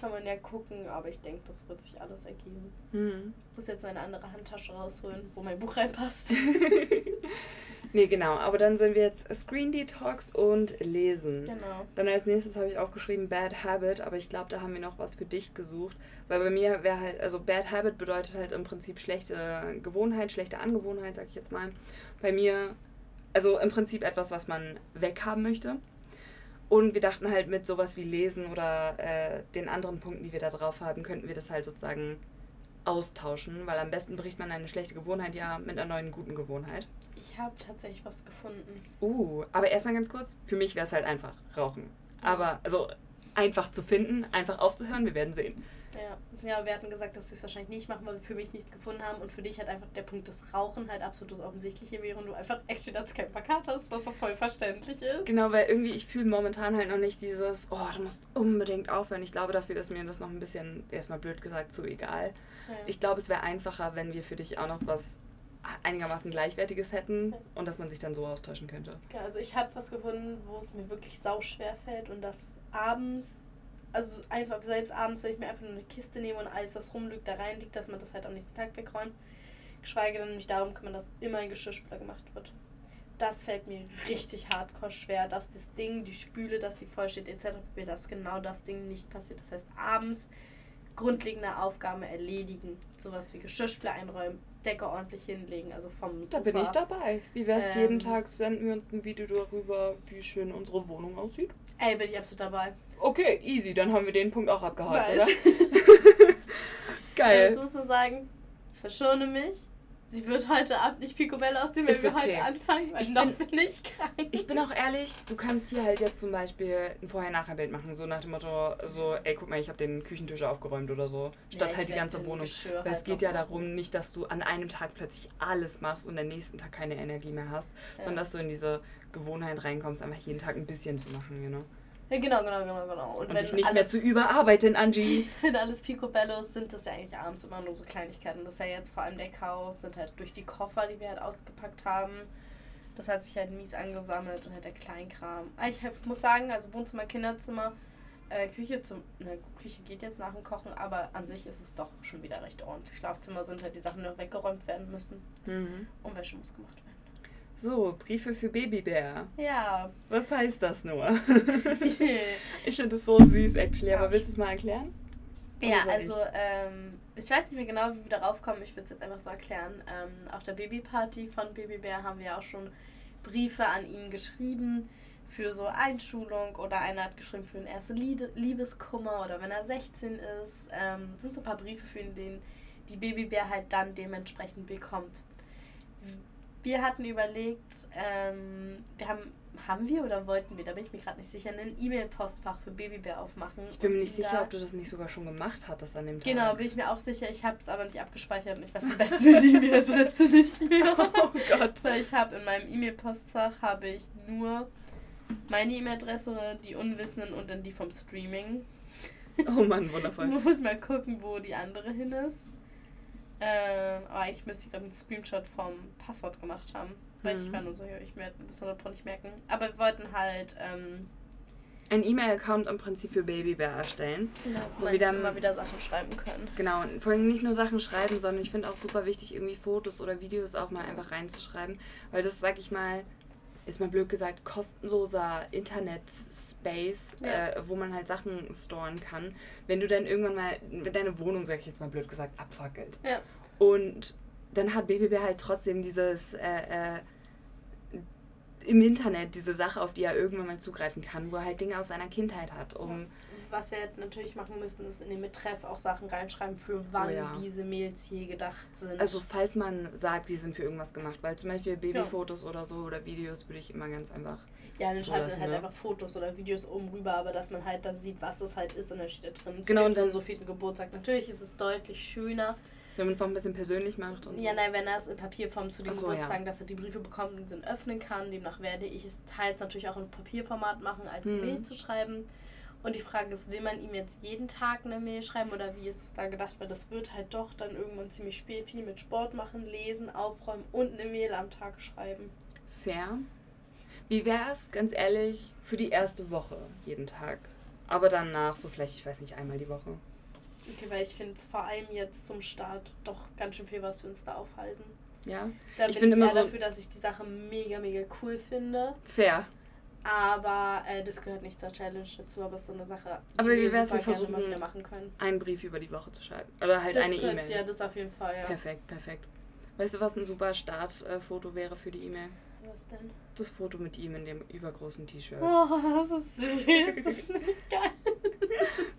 kann man ja gucken, aber ich denke, das wird sich alles ergeben. Hm. Ich muss jetzt meine andere Handtasche rausholen, wo mein Buch reinpasst. nee, genau. Aber dann sind wir jetzt Screen Detox und Lesen. genau. Dann als nächstes habe ich aufgeschrieben Bad Habit, aber ich glaube, da haben wir noch was für dich gesucht. Weil bei mir wäre halt, also Bad Habit bedeutet halt im Prinzip schlechte Gewohnheit, schlechte Angewohnheit, sag ich jetzt mal. Bei mir, also im Prinzip etwas, was man weghaben möchte. Und wir dachten halt mit sowas wie Lesen oder äh, den anderen Punkten, die wir da drauf haben, könnten wir das halt sozusagen austauschen, weil am besten bricht man eine schlechte Gewohnheit ja mit einer neuen guten Gewohnheit. Ich habe tatsächlich was gefunden. Uh, aber erstmal ganz kurz, für mich wäre es halt einfach Rauchen. Aber, also einfach zu finden, einfach aufzuhören, wir werden sehen. Ja. ja, wir hatten gesagt, dass wir es wahrscheinlich nicht machen, weil wir für mich nichts gefunden haben. Und für dich halt einfach der Punkt des Rauchen halt absolut das Offensichtliche wäre und du einfach actually dazu kein Plakat hast, was auch voll verständlich ist. Genau, weil irgendwie ich fühle momentan halt noch nicht dieses, oh, du musst unbedingt aufhören. Ich glaube, dafür ist mir das noch ein bisschen, erstmal blöd gesagt, zu egal. Ja. Ich glaube, es wäre einfacher, wenn wir für dich auch noch was einigermaßen Gleichwertiges hätten und dass man sich dann so austauschen könnte. Also ich habe was gefunden, wo es mir wirklich sau schwer fällt und das ist abends, also einfach selbst abends, wenn ich mir einfach nur eine Kiste nehme und alles, was rumliegt, da reinliegt, dass man das halt am nächsten Tag wegräumt. Geschweige denn mich darum kümmern, dass immer ein Geschirrspüler gemacht wird. Das fällt mir richtig hardcore schwer, dass das Ding, die Spüle, dass die voll steht, etc., mir dass genau das Ding nicht passiert. Das heißt, abends grundlegende Aufgaben erledigen. Sowas wie Geschirrspüler einräumen, Decke ordentlich hinlegen, also vom Da bin ich Sofa. dabei. Wie wäre es, Ähm. jeden Tag senden wir uns ein Video darüber, wie schön unsere Wohnung aussieht? Ey, bin ich absolut dabei. Okay, easy, dann haben wir den Punkt auch abgehakt, Nice. oder? Ja, Geil. Jetzt muss man sagen, ich verschone mich. Sie wird heute Abend nicht Picobello aussehen, wenn Ist wir okay. heute anfangen, weil Ich noch bin- bin ich krank. Ich bin auch ehrlich, du kannst hier halt jetzt zum Beispiel ein Vorher-Nachher-Bild machen, so nach dem Motto, so, ey, guck mal, ich habe den Küchentisch aufgeräumt oder so, statt Ja, halt die ganze Wohnung. Geschirr Weil es halt geht ja darum, nicht, dass du an einem Tag plötzlich alles machst und am nächsten Tag keine Energie mehr hast, Ja. sondern dass du in diese Gewohnheit reinkommst, einfach jeden Tag ein bisschen zu machen, you know? Ja, genau, genau, genau, genau. Und, wenn dich nicht mehr alles, zu überarbeiten, Angie. Wenn alles Picobellos sind, das ja eigentlich abends immer nur so Kleinigkeiten. Das ist ja jetzt vor allem der Chaos, sind halt durch die Koffer, die wir halt ausgepackt haben. Das hat sich halt mies angesammelt und halt der Kleinkram. Ah, Ich muss sagen, also Wohnzimmer, Kinderzimmer, äh, Küche zum. Ne, Küche geht jetzt nach dem Kochen, aber an sich ist es doch schon wieder recht ordentlich. Schlafzimmer sind halt die Sachen, die noch weggeräumt werden müssen. Mhm. Und Wäsche muss gemacht werden. So, Briefe für Babybär. Ja. Was heißt das nur? ja, ich finde es so süß, actually, aber Ja. willst du es mal erklären? Oder soll also ähm, ich weiß nicht mehr genau, wie wir darauf kommen. Ich würde es jetzt einfach so erklären. Ähm, auf der Babyparty von Babybär haben wir auch schon Briefe an ihn geschrieben für so Einschulung oder einer hat geschrieben für den ersten Liebeskummer oder wenn er 16 ist. Ähm, sind so ein paar Briefe für ihn, den die Babybär halt dann dementsprechend bekommt. Wir hatten überlegt, ähm, wir haben, haben wir oder wollten wir, da bin ich mir gerade nicht sicher, ein E-Mail-Postfach für Babybär aufmachen. Ich bin mir nicht sicher, ob du das nicht sogar schon gemacht hattest an dem Tag. Genau, bin ich mir auch sicher. Ich habe es aber nicht abgespeichert und ich weiß am besten die E-Mail-Adresse nicht mehr. Oh Gott. Weil ich habe in meinem E-Mail-Postfach habe ich nur meine E-Mail-Adresse, die Unwissenden und dann die vom Streaming. Oh Mann, wundervoll. Man muss mal gucken, wo die andere hin ist. Ähm, aber eigentlich müsste ich, glaube einen Screenshot vom Passwort gemacht haben. Weil ich Mhm. war nur so, ich werde das 100 nicht merken. Aber wir wollten halt, ähm, Ein E-Mail-Account im Prinzip für Babybär erstellen. genau, Wo wir dann- immer wieder Sachen schreiben können. Genau, und vor allem nicht nur Sachen schreiben, sondern ich finde auch super wichtig, irgendwie Fotos oder Videos auch mal einfach reinzuschreiben. Weil das, sag ich mal, ist mal blöd gesagt, kostenloser Internet-Space, Ja. äh, wo man halt Sachen storen kann. Wenn du dann irgendwann mal, wenn deine Wohnung, sag ich jetzt mal blöd gesagt, abfackelt. Ja. Und dann hat Babybär halt trotzdem dieses äh, äh, im Internet diese Sache, auf die er irgendwann mal zugreifen kann, wo er halt Dinge aus seiner Kindheit hat, um Was wir natürlich machen müssen, ist in den Betreff auch Sachen reinschreiben, für wann Oh ja. diese Mails je gedacht sind. Also falls man sagt, die sind für irgendwas gemacht, weil zum Beispiel Babyfotos oder so oder Videos würde ich immer ganz einfach. ja, dann schreibt man halt ne? einfach Fotos oder Videos oben rüber, aber dass man halt dann sieht, was es halt ist und dann steht da drin. Genau, und dann so viel Geburtstag. Natürlich ist es deutlich schöner. Wenn man es noch ein bisschen persönlich macht und Ja, nein, wenn er es in Papierform zu den Ach so, Geburtstagen, ja. dass er die Briefe bekommt und sie öffnen kann. Demnach werde ich es teils natürlich auch in Papierformat machen, als Mhm. Mail zu schreiben. Und die Frage ist, will man ihm jetzt jeden Tag eine Mail schreiben oder wie ist es da gedacht? Weil das wird halt doch dann irgendwann ziemlich spät viel mit Sport machen, lesen, aufräumen und eine Mail am Tag schreiben. fair. Wie wäre es, ganz ehrlich, für die erste Woche jeden Tag? Aber danach so vielleicht, ich weiß nicht, einmal die Woche. Okay, weil ich finde es vor allem jetzt zum Start doch ganz schön viel, was wir uns da aufhalsen. Ja? Da Ich bin ich immer so- dafür, dass ich die Sache mega, mega cool finde. Fair. Aber äh, das gehört nicht zur Challenge dazu, aber es ist so eine Sache, die Aber wie wär's, super wir gerne mal versuchen- machen können. Einen Brief über die Woche zu schreiben. Oder halt das eine E-Mail. Ja, das auf jeden Fall, ja. Perfekt, perfekt. Weißt du, was ein super Startfoto wäre für die E-Mail? Was denn? Das Foto mit ihm in dem übergroßen T-Shirt. Oh, das ist süß. Das ist nicht geil.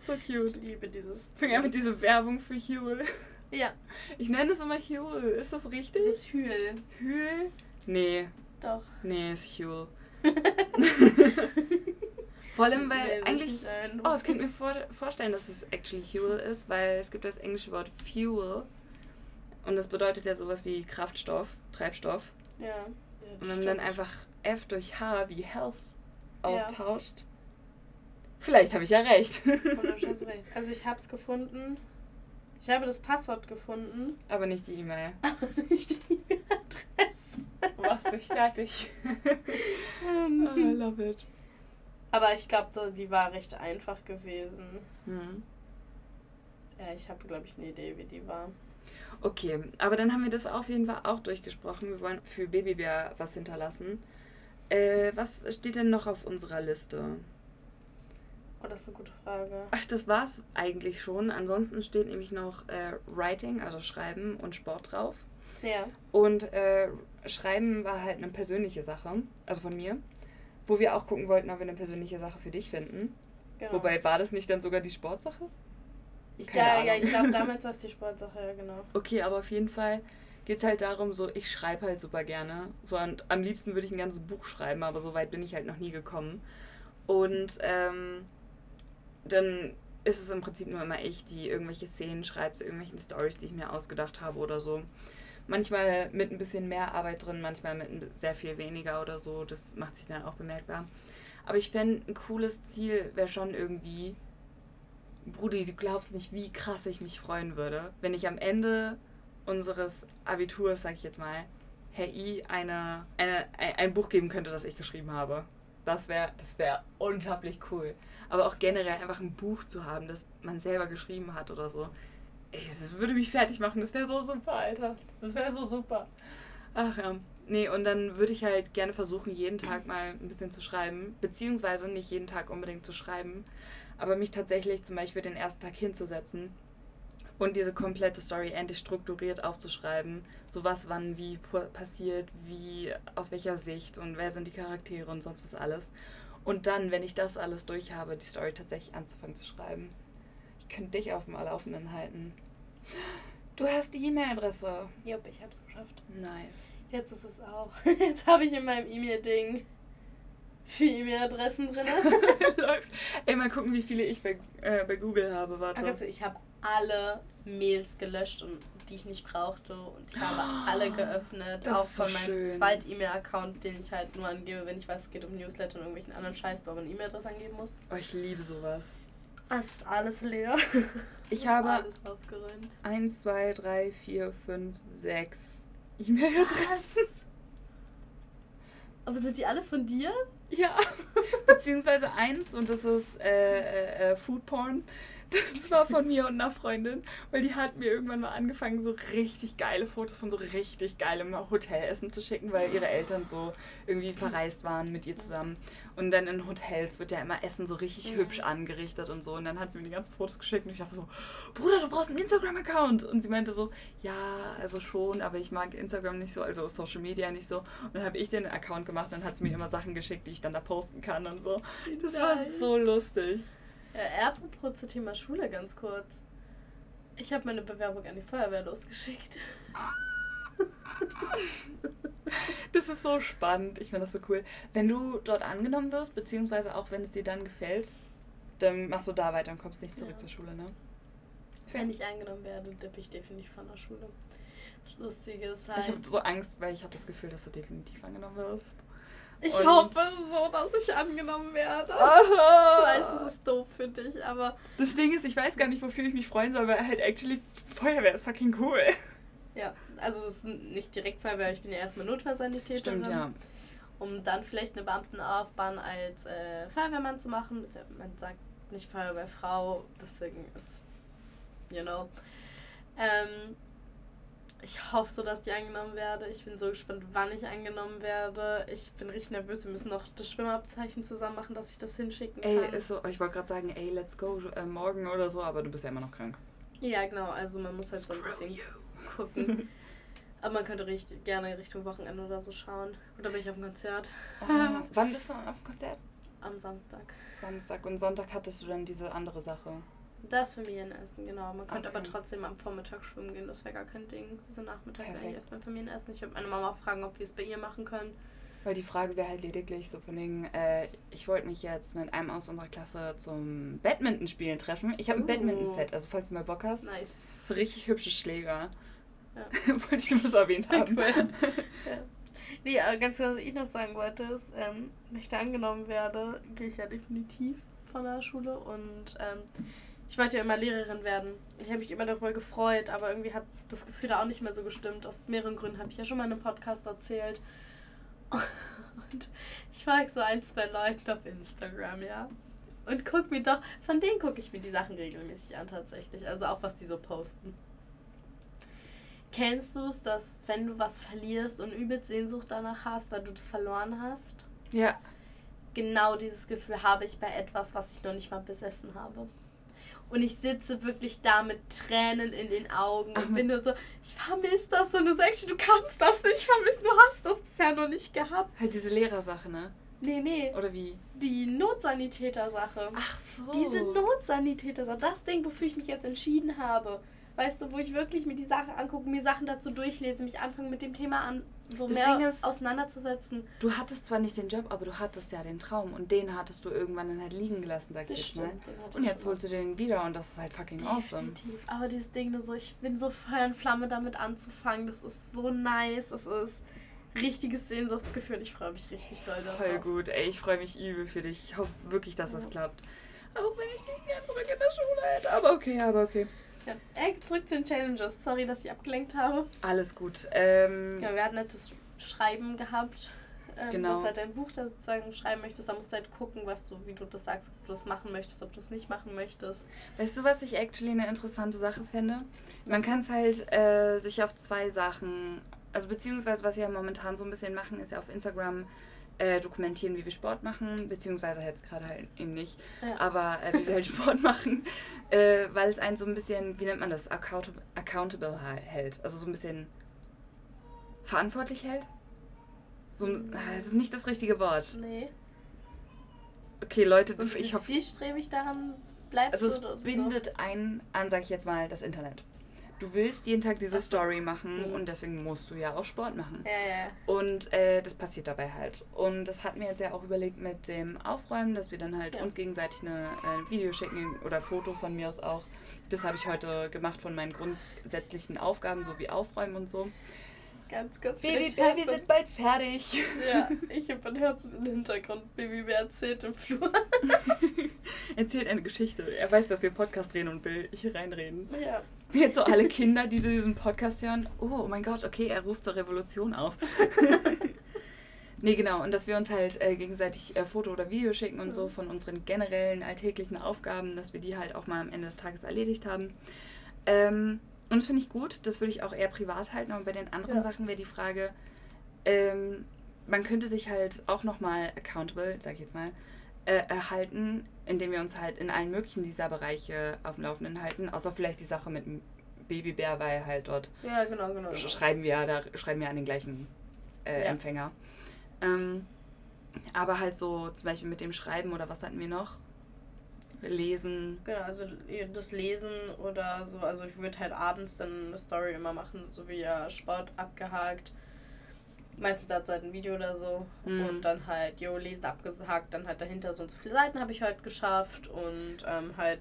So Ich cute. liebe dieses. Ich bringe einfach diese Werbung für Huel. Ja, Ich nenne es immer Huel. Ist das richtig? dieses Hühl. Huel? Nee, Doch. nee, ist Huel. Vor allem, weil eigentlich. Oh, ich könnte mir vor, vorstellen, dass es actually Huel ist, weil es gibt das englische Wort Fuel. Und das bedeutet ja sowas wie Kraftstoff, Treibstoff. Ja. ja Und wenn man dann einfach F durch H wie Health austauscht. Vielleicht habe ich ja recht. Recht. Also ich habe es gefunden. Ich habe das Passwort gefunden, Aber nicht die E-Mail. aber nicht die Adresse. Warst du fertig? Ähm, oh, I love it. aber ich glaube, die war recht einfach gewesen. Hm. Ja, ich habe, glaube ich, eine Idee, wie die war. Okay, aber dann haben wir das auf jeden Fall auch durchgesprochen. Wir wollen für Babybär was hinterlassen. Äh, was steht denn noch auf unserer Liste? Oh, das ist eine gute Frage. Ach, das war's eigentlich schon. Ansonsten steht nämlich noch äh, Writing, also Schreiben und Sport drauf. Ja. Und äh, Schreiben war halt eine persönliche Sache, also von mir, wo wir auch gucken wollten, ob wir eine persönliche Sache für dich finden. Genau. Wobei, war das nicht dann sogar die Sportsache? ich, ja, ja, ich glaube, damals war es die Sportsache, ja, genau. Okay, aber auf jeden Fall geht es halt darum, so, ich schreibe halt super gerne. So, und am liebsten würde ich ein ganzes Buch schreiben, aber so weit bin ich halt noch nie gekommen. Und ähm, dann ist es im Prinzip nur immer ich, die irgendwelche Szenen schreibt, zu irgendwelchen Stories, die ich mir ausgedacht habe oder so. Manchmal mit ein bisschen mehr Arbeit drin, manchmal mit sehr viel weniger oder so. Das macht sich dann auch bemerkbar. Aber ich fände, ein cooles Ziel wäre schon irgendwie, Brudi, du glaubst nicht, wie krass ich mich freuen würde, wenn ich am Ende unseres Abiturs, sag ich jetzt mal, Herr I eine, eine, ein, ein Buch geben könnte, das ich geschrieben habe. Das wäre das wär unglaublich cool. Aber auch generell einfach ein Buch zu haben, das man selber geschrieben hat oder so. Ey, das würde mich fertig machen. Das wäre so super, Alter. Das wäre so super. Ach ja. Nee, und dann würde ich halt gerne versuchen, jeden Tag mal ein bisschen zu schreiben. Beziehungsweise nicht jeden Tag unbedingt zu schreiben, aber mich tatsächlich zum Beispiel den ersten Tag hinzusetzen und diese komplette Story endlich strukturiert aufzuschreiben. So was wann wie passiert, wie aus welcher Sicht und wer sind die Charaktere und sonst was alles. Und dann, wenn ich das alles durch habe, die Story tatsächlich anzufangen zu schreiben. Ich könnte dich auf dem Laufenden halten. Du hast die E-Mail-Adresse. Jupp, ich hab's geschafft. Nice. Jetzt ist es auch. Jetzt habe ich in meinem E-Mail-Ding vier E-Mail-Adressen drin. Läuft. Ey, mal gucken, wie viele ich bei, äh, bei Google habe. Warte. Also ich habe alle Mails gelöscht und die ich nicht brauchte und ich habe alle geöffnet, auch ist so von meinem. Zweit-E-Mail-Account, den ich halt nur angebe, wenn ich weiß, es geht um Newsletter und irgendwelchen anderen Scheiß, wo man eine E-Mail-Adresse angeben muss. Oh, ich liebe sowas. Es ist alles leer. Ich habe alles aufgeräumt. 1, 2, 3, 4, 5, 6 E-Mail-Adressen. Aber sind die alle von dir? Ja, beziehungsweise eins und das ist äh, äh, äh, Food Porn. Das war von mir und einer Freundin, weil die hat mir irgendwann mal angefangen, so richtig geile Fotos von so richtig geilem Hotelessen zu schicken, weil ihre Eltern so irgendwie verreist waren mit ihr zusammen. Und dann in Hotels wird ja immer Essen so richtig Mhm. hübsch angerichtet und so. Und dann hat sie mir die ganzen Fotos geschickt und ich dachte so, Bruder, du brauchst einen Instagram-Account. Und sie meinte so, ja, also schon, aber ich mag Instagram nicht so, also Social Media nicht so. Und dann habe ich den Account gemacht und dann hat sie mir immer Sachen geschickt, die ich dann da posten kann und so. Das war Nice. so lustig. Äh, apropos zu Thema Schule ganz kurz. Ich habe meine Bewerbung an die Feuerwehr losgeschickt. Das ist so spannend. Ich finde das so cool. Wenn du dort angenommen wirst, beziehungsweise auch wenn es dir dann gefällt, dann machst du da weiter und kommst nicht zurück Ja. zur Schule, ne? Wenn ich eingenommen werde, dippe ich definitiv von der Schule. Das Lustige ist Ich halt. habe so Angst, weil ich habe das Gefühl, dass du definitiv angenommen wirst. Ich Und- hoffe so, dass ich angenommen werde. Ich Ich weiß, es ist doof für dich, aber Das Ding ist, ich weiß gar nicht, wofür ich mich freuen soll, weil halt actually Feuerwehr ist fucking cool. Ja, also es ist nicht direkt Feuerwehr, ich bin ja erstmal Notfallsanitäterin. Stimmt, ja. Um dann vielleicht eine Beamtenaufbahn als äh, Feuerwehrmann zu machen. Man sagt nicht Feuerwehrfrau, deswegen ist, you know. Ähm, ich hoffe so, dass die angenommen werde. Ich bin so gespannt, wann ich angenommen werde. Ich bin richtig nervös. Wir müssen noch das Schwimmabzeichen zusammen machen, dass ich das hinschicken kann. Ey, ist so, ich wollte gerade sagen, ey, let's go äh, morgen oder so, aber du bist ja immer noch krank. Ja, genau. Also man muss halt so ein bisschen gucken. Aber man könnte richtig, gerne Richtung Wochenende oder so schauen. Oder bin ich auf dem Konzert Ah, wann bist du auf dem Konzert? am Samstag. Samstag und Sonntag hattest du dann diese andere Sache. Das Familienessen, genau. Man könnte Okay. aber trotzdem am Vormittag schwimmen gehen, das wäre gar kein Ding. So Nachmittag Perfekt. erstmal Familienessen. Ich würde meine Mama fragen, ob wir es bei ihr machen können. Weil die Frage wäre halt lediglich so von wegen, äh, ich wollte mich jetzt mit einem aus unserer Klasse zum Badminton-Spielen treffen. Ich habe ein Uh. Badminton-Set, also falls du mal Bock hast. Nice. So richtig hübsche Schläger. Ja. wollte ich nur so erwähnt haben. Cool. ja. Nee, aber ganz kurz, was ich noch sagen wollte, ist, ähm, wenn ich da angenommen werde, gehe ich ja definitiv von der Schule und ähm, ich wollte ja immer Lehrerin werden. Ich habe mich immer darüber gefreut, aber irgendwie hat das Gefühl da auch nicht mehr so gestimmt. Aus mehreren Gründen habe ich ja schon mal in einem Podcast erzählt. Und ich folge so ein, zwei Leuten auf Instagram, ja. Und guck mir doch, von denen gucke ich mir die Sachen regelmäßig an tatsächlich. Also auch was die so posten. Kennst du es, dass wenn du was verlierst und übelst Sehnsucht danach hast, weil du das verloren hast? Ja. Genau dieses Gefühl habe ich bei etwas, was ich noch nicht mal besessen habe. Und ich sitze wirklich da mit Tränen in den Augen und bin nur so, ich vermisse das. Und du sagst, du kannst das nicht vermissen, du hast das bisher noch nicht gehabt. Halt diese Lehrersache, ne? Nee, nee, Oder wie? die Notsanitäter-Sache. Ach so. Diese Notsanitäter, das Ding, wofür ich mich jetzt entschieden habe. Weißt du, wo ich wirklich mir die Sache angucke, mir Sachen dazu durchlese, mich anfange mit dem Thema an, so Das mehr ist- auseinanderzusetzen. Du hattest zwar nicht den Job, aber du hattest ja den Traum und den hattest du irgendwann dann halt liegen gelassen, sag ich mal. Und jetzt holst du den wieder und das ist halt fucking awesome. Definitiv. Aber dieses Ding so, ich bin so Feuer und Flamme damit anzufangen. Das ist so nice. Das ist richtiges Sehnsuchtsgefühl. Ich freue mich richtig doll darauf. Voll gut, ey, ich freue mich übel für dich. Ich hoffe wirklich, dass das klappt. Auch wenn ich dich gern zurück in der Schule hätte. Aber okay, aber okay. Ja. Ey, zurück zu den Challenges. Sorry, dass ich abgelenkt habe. Alles gut. Ähm, Ja, wir hatten halt das Schreiben gehabt. Ähm, Genau. Du hast halt dein Buch da sozusagen schreiben möchtest, da musst du halt gucken, was du, wie du das sagst, ob du das machen möchtest, ob du es nicht machen möchtest. Weißt du, was ich actually eine interessante Sache fände? Man kann es halt äh, sich auf zwei Sachen, also beziehungsweise was wir ja momentan so ein bisschen machen, ist ja auf Instagram äh, dokumentieren, wie wir Sport machen, beziehungsweise jetzt gerade halt eben nicht, Ja. aber äh, wie wir halt Sport machen, äh, weil es einen so ein bisschen, wie nennt man das, account accountable hält, also so ein bisschen verantwortlich hält. So, ein- ah, es ist nicht das richtige Wort. Nee. Okay, Leute, So ich hoffe, zielstrebig daran bleibst Also es oder so. bindet ein an, sag ich jetzt mal, das Internet. Du willst jeden Tag diese so. Story machen Mhm. und deswegen musst du ja auch Sport machen. Ja, ja. Und äh, das passiert dabei halt. Und das hatten wir jetzt ja auch überlegt mit dem Aufräumen, dass wir dann halt Ja. uns gegenseitig eine äh, Video schicken oder Foto von mir aus auch. Das habe ich heute gemacht von meinen grundsätzlichen Aufgaben, so wie Aufräumen und so. Ganz kurz. Baby, Baby, hört wir sind bald fertig. Ja, ich habe ein Herz im Hintergrund. Baby, wer erzählt im Flur? Erzählt eine Geschichte. Er weiß, dass wir Podcast drehen und will hier reinreden. Ja. Jetzt so alle Kinder, die diesen Podcast hören. Oh, oh mein Gott, okay, er ruft zur Revolution auf. nee, genau. Und dass wir uns halt äh, gegenseitig äh, Foto oder Video schicken und so Mhm. von unseren generellen alltäglichen Aufgaben, dass wir die halt auch mal am Ende des Tages erledigt haben. Ähm, und das finde ich gut. Das würde ich auch eher privat halten. Aber bei den anderen Ja. Sachen wäre die Frage, ähm, man könnte sich halt auch nochmal accountable, sag ich jetzt mal, äh, erhalten, indem wir uns halt in allen möglichen dieser Bereiche auf dem Laufenden halten, außer vielleicht die Sache mit dem Babybär, weil halt dort Ja, genau, genau. sch- schreiben wir, da schreiben wir an den gleichen äh, Ja. Empfänger. Ähm, aber halt so zum Beispiel mit dem Schreiben oder was hatten wir noch? Lesen. Genau, also das Lesen oder so. Also ich würde halt abends dann eine Story immer machen, so wie ja Sport abgehakt. Meistens dazu halt ein Video oder so. Mhm. Und dann halt, jo, Lesen abgehakt, dann halt dahinter so und so viele Seiten habe ich heute geschafft und ähm, halt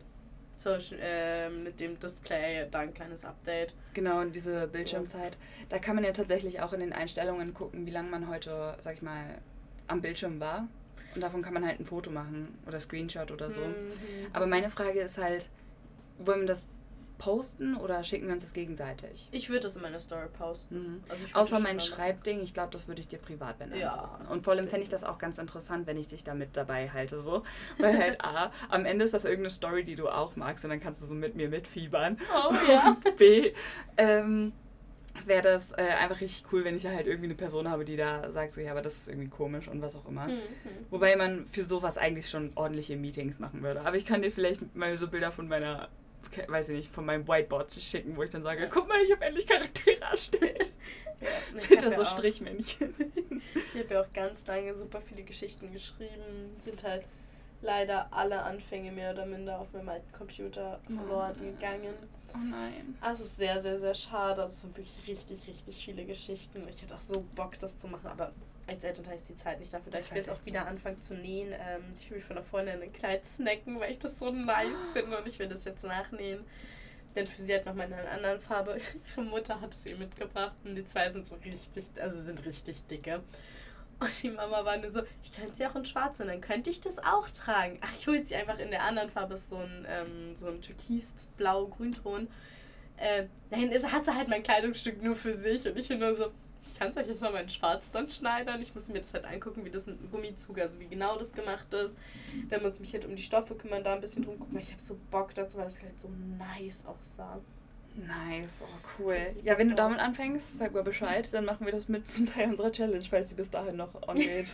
Social, ähm, mit dem Display da ein kleines Update. Genau, und diese Bildschirmzeit. Da kann man ja tatsächlich auch in den Einstellungen gucken, wie lange man heute, sag ich mal, am Bildschirm war. Und davon kann man halt ein Foto machen oder Screenshot oder so. Mhm. Aber meine Frage ist halt, wollen wir das posten oder schicken wir uns das gegenseitig? Ich würde es in meine Story posten. Mhm. Also Außer mein Schreibding, ich glaube, das würde ich dir privat benennen Ja. posten. Und vor allem fände ich das auch ganz interessant, wenn ich dich damit dabei halte, so. Weil halt A, am Ende ist das irgendeine Story, die du auch magst und dann kannst du so mit mir mitfiebern. Oh ja. Und B, ähm, wäre das äh, einfach richtig cool, wenn ich da halt irgendwie eine Person habe, die da sagt, so, ja, aber das ist irgendwie komisch und was auch immer. Mhm. Wobei man für sowas eigentlich schon ordentliche Meetings machen würde. Aber ich kann dir vielleicht mal so Bilder von meiner, weiß ich nicht, von meinem Whiteboard schicken, wo ich dann sage, guck mal, ich habe endlich Charaktere erstellt. Ja, Sind da ja so auch- Strichmännchen. Ich habe ja auch ganz lange super viele Geschichten geschrieben. Sind halt leider alle Anfänge mehr oder minder auf meinem alten Computer verloren Nein. gegangen. Oh nein. Ah, Es ist sehr, sehr, sehr schade. Es sind wirklich richtig, richtig viele Geschichten. Ich hätte auch so Bock, das zu machen, aber als Elternteil ist die Zeit nicht dafür da. Ist Ich will jetzt auch wieder so. anfangen zu nähen. Ähm, ich will von einer Freundin ein Kleid snacken, weil ich das so nice finde und ich will das jetzt nachnähen. Denn für sie hat noch mal in einer anderen Farbe. Ihre Mutter hat es ihr mitgebracht und die zwei sind so richtig, also sind richtig dicke. Und die Mama war nur so, ich könnte sie auch in schwarz und dann könnte ich das auch tragen. Ach, ich hole sie einfach in der anderen Farbe, ist so ein, ähm, so ein türkis-blau-grünton. Äh, nein, ist, hat sie halt mein Kleidungsstück nur für sich und ich bin nur so, kann es euch jetzt mal in schwarz dann schneidern. Ich muss mir das halt angucken, wie das mit dem Gummizug, also wie genau das gemacht ist. Dann muss ich mich halt um die Stoffe kümmern, da ein bisschen drum gucken, weil ich habe so Bock dazu, weil das Kleid so nice aussah. Nice, oh cool. Ja, wenn du damit anfängst, sag mal Bescheid, dann machen wir das mit zum Teil unserer Challenge, falls sie bis dahin noch on geht.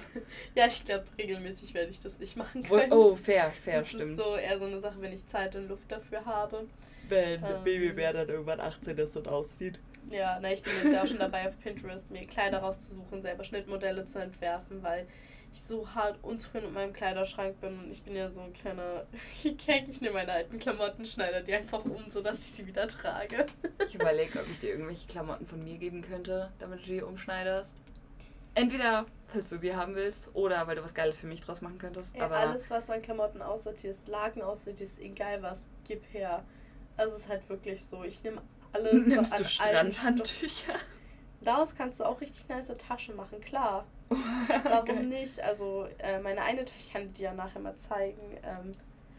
Ja, ich glaube, regelmäßig werde ich das nicht machen können. oh, fair, fair, das stimmt. ist so eher so eine Sache, wenn ich Zeit und Luft dafür habe. Wenn Ähm. Babybär dann irgendwann 18 ist und aussieht. Ja, na, ich bin jetzt ja auch schon dabei, auf Pinterest mir Kleider rauszusuchen, selber Schnittmodelle zu entwerfen, weil ich so hart unzufrieden mit meinem Kleiderschrank bin und ich bin ja so ein kleiner Keck. Ich nehme meine alten Klamotten, schneide die einfach um, sodass ich sie wieder trage. Ich überlege, ob ich dir irgendwelche Klamotten von mir geben könnte, damit du die umschneiderst. Entweder, falls du sie haben willst, oder weil du was Geiles für mich draus machen könntest. Ja, aber alles, was du an Klamotten aussortierst, Laken aussortierst, egal was, gib her. Also es ist halt wirklich so, ich nehme alles nimmst an du Strandhandtücher? Daraus kannst du auch richtig nice Taschen machen, klar. Warum Geil. nicht? Also äh, meine eine Tasche, ich kann die ja nachher mal zeigen, ähm,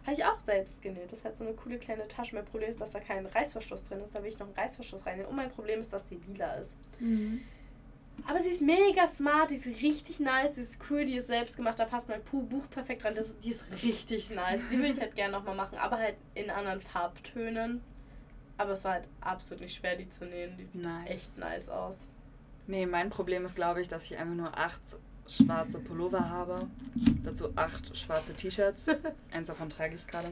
habe ich auch selbst genäht. Das ist halt so eine coole kleine Tasche. Mein Problem ist, dass da kein Reißverschluss drin ist. Da will ich noch einen Reißverschluss rein. Und mein Problem ist, dass die lila ist. Mhm. Aber sie ist mega smart, die ist richtig nice, die ist cool, die ist selbst gemacht, da passt mein Buch perfekt dran. Das, die ist richtig nice. Die würde ich halt gerne nochmal machen, aber halt in anderen Farbtönen. Aber es war halt absolut nicht schwer, die zu nähen. Die sieht Nice. echt nice aus. Nee, mein Problem ist, glaube ich, dass ich einfach nur acht schwarze Pullover habe. Dazu acht schwarze T-Shirts. Eins davon trage ich gerade.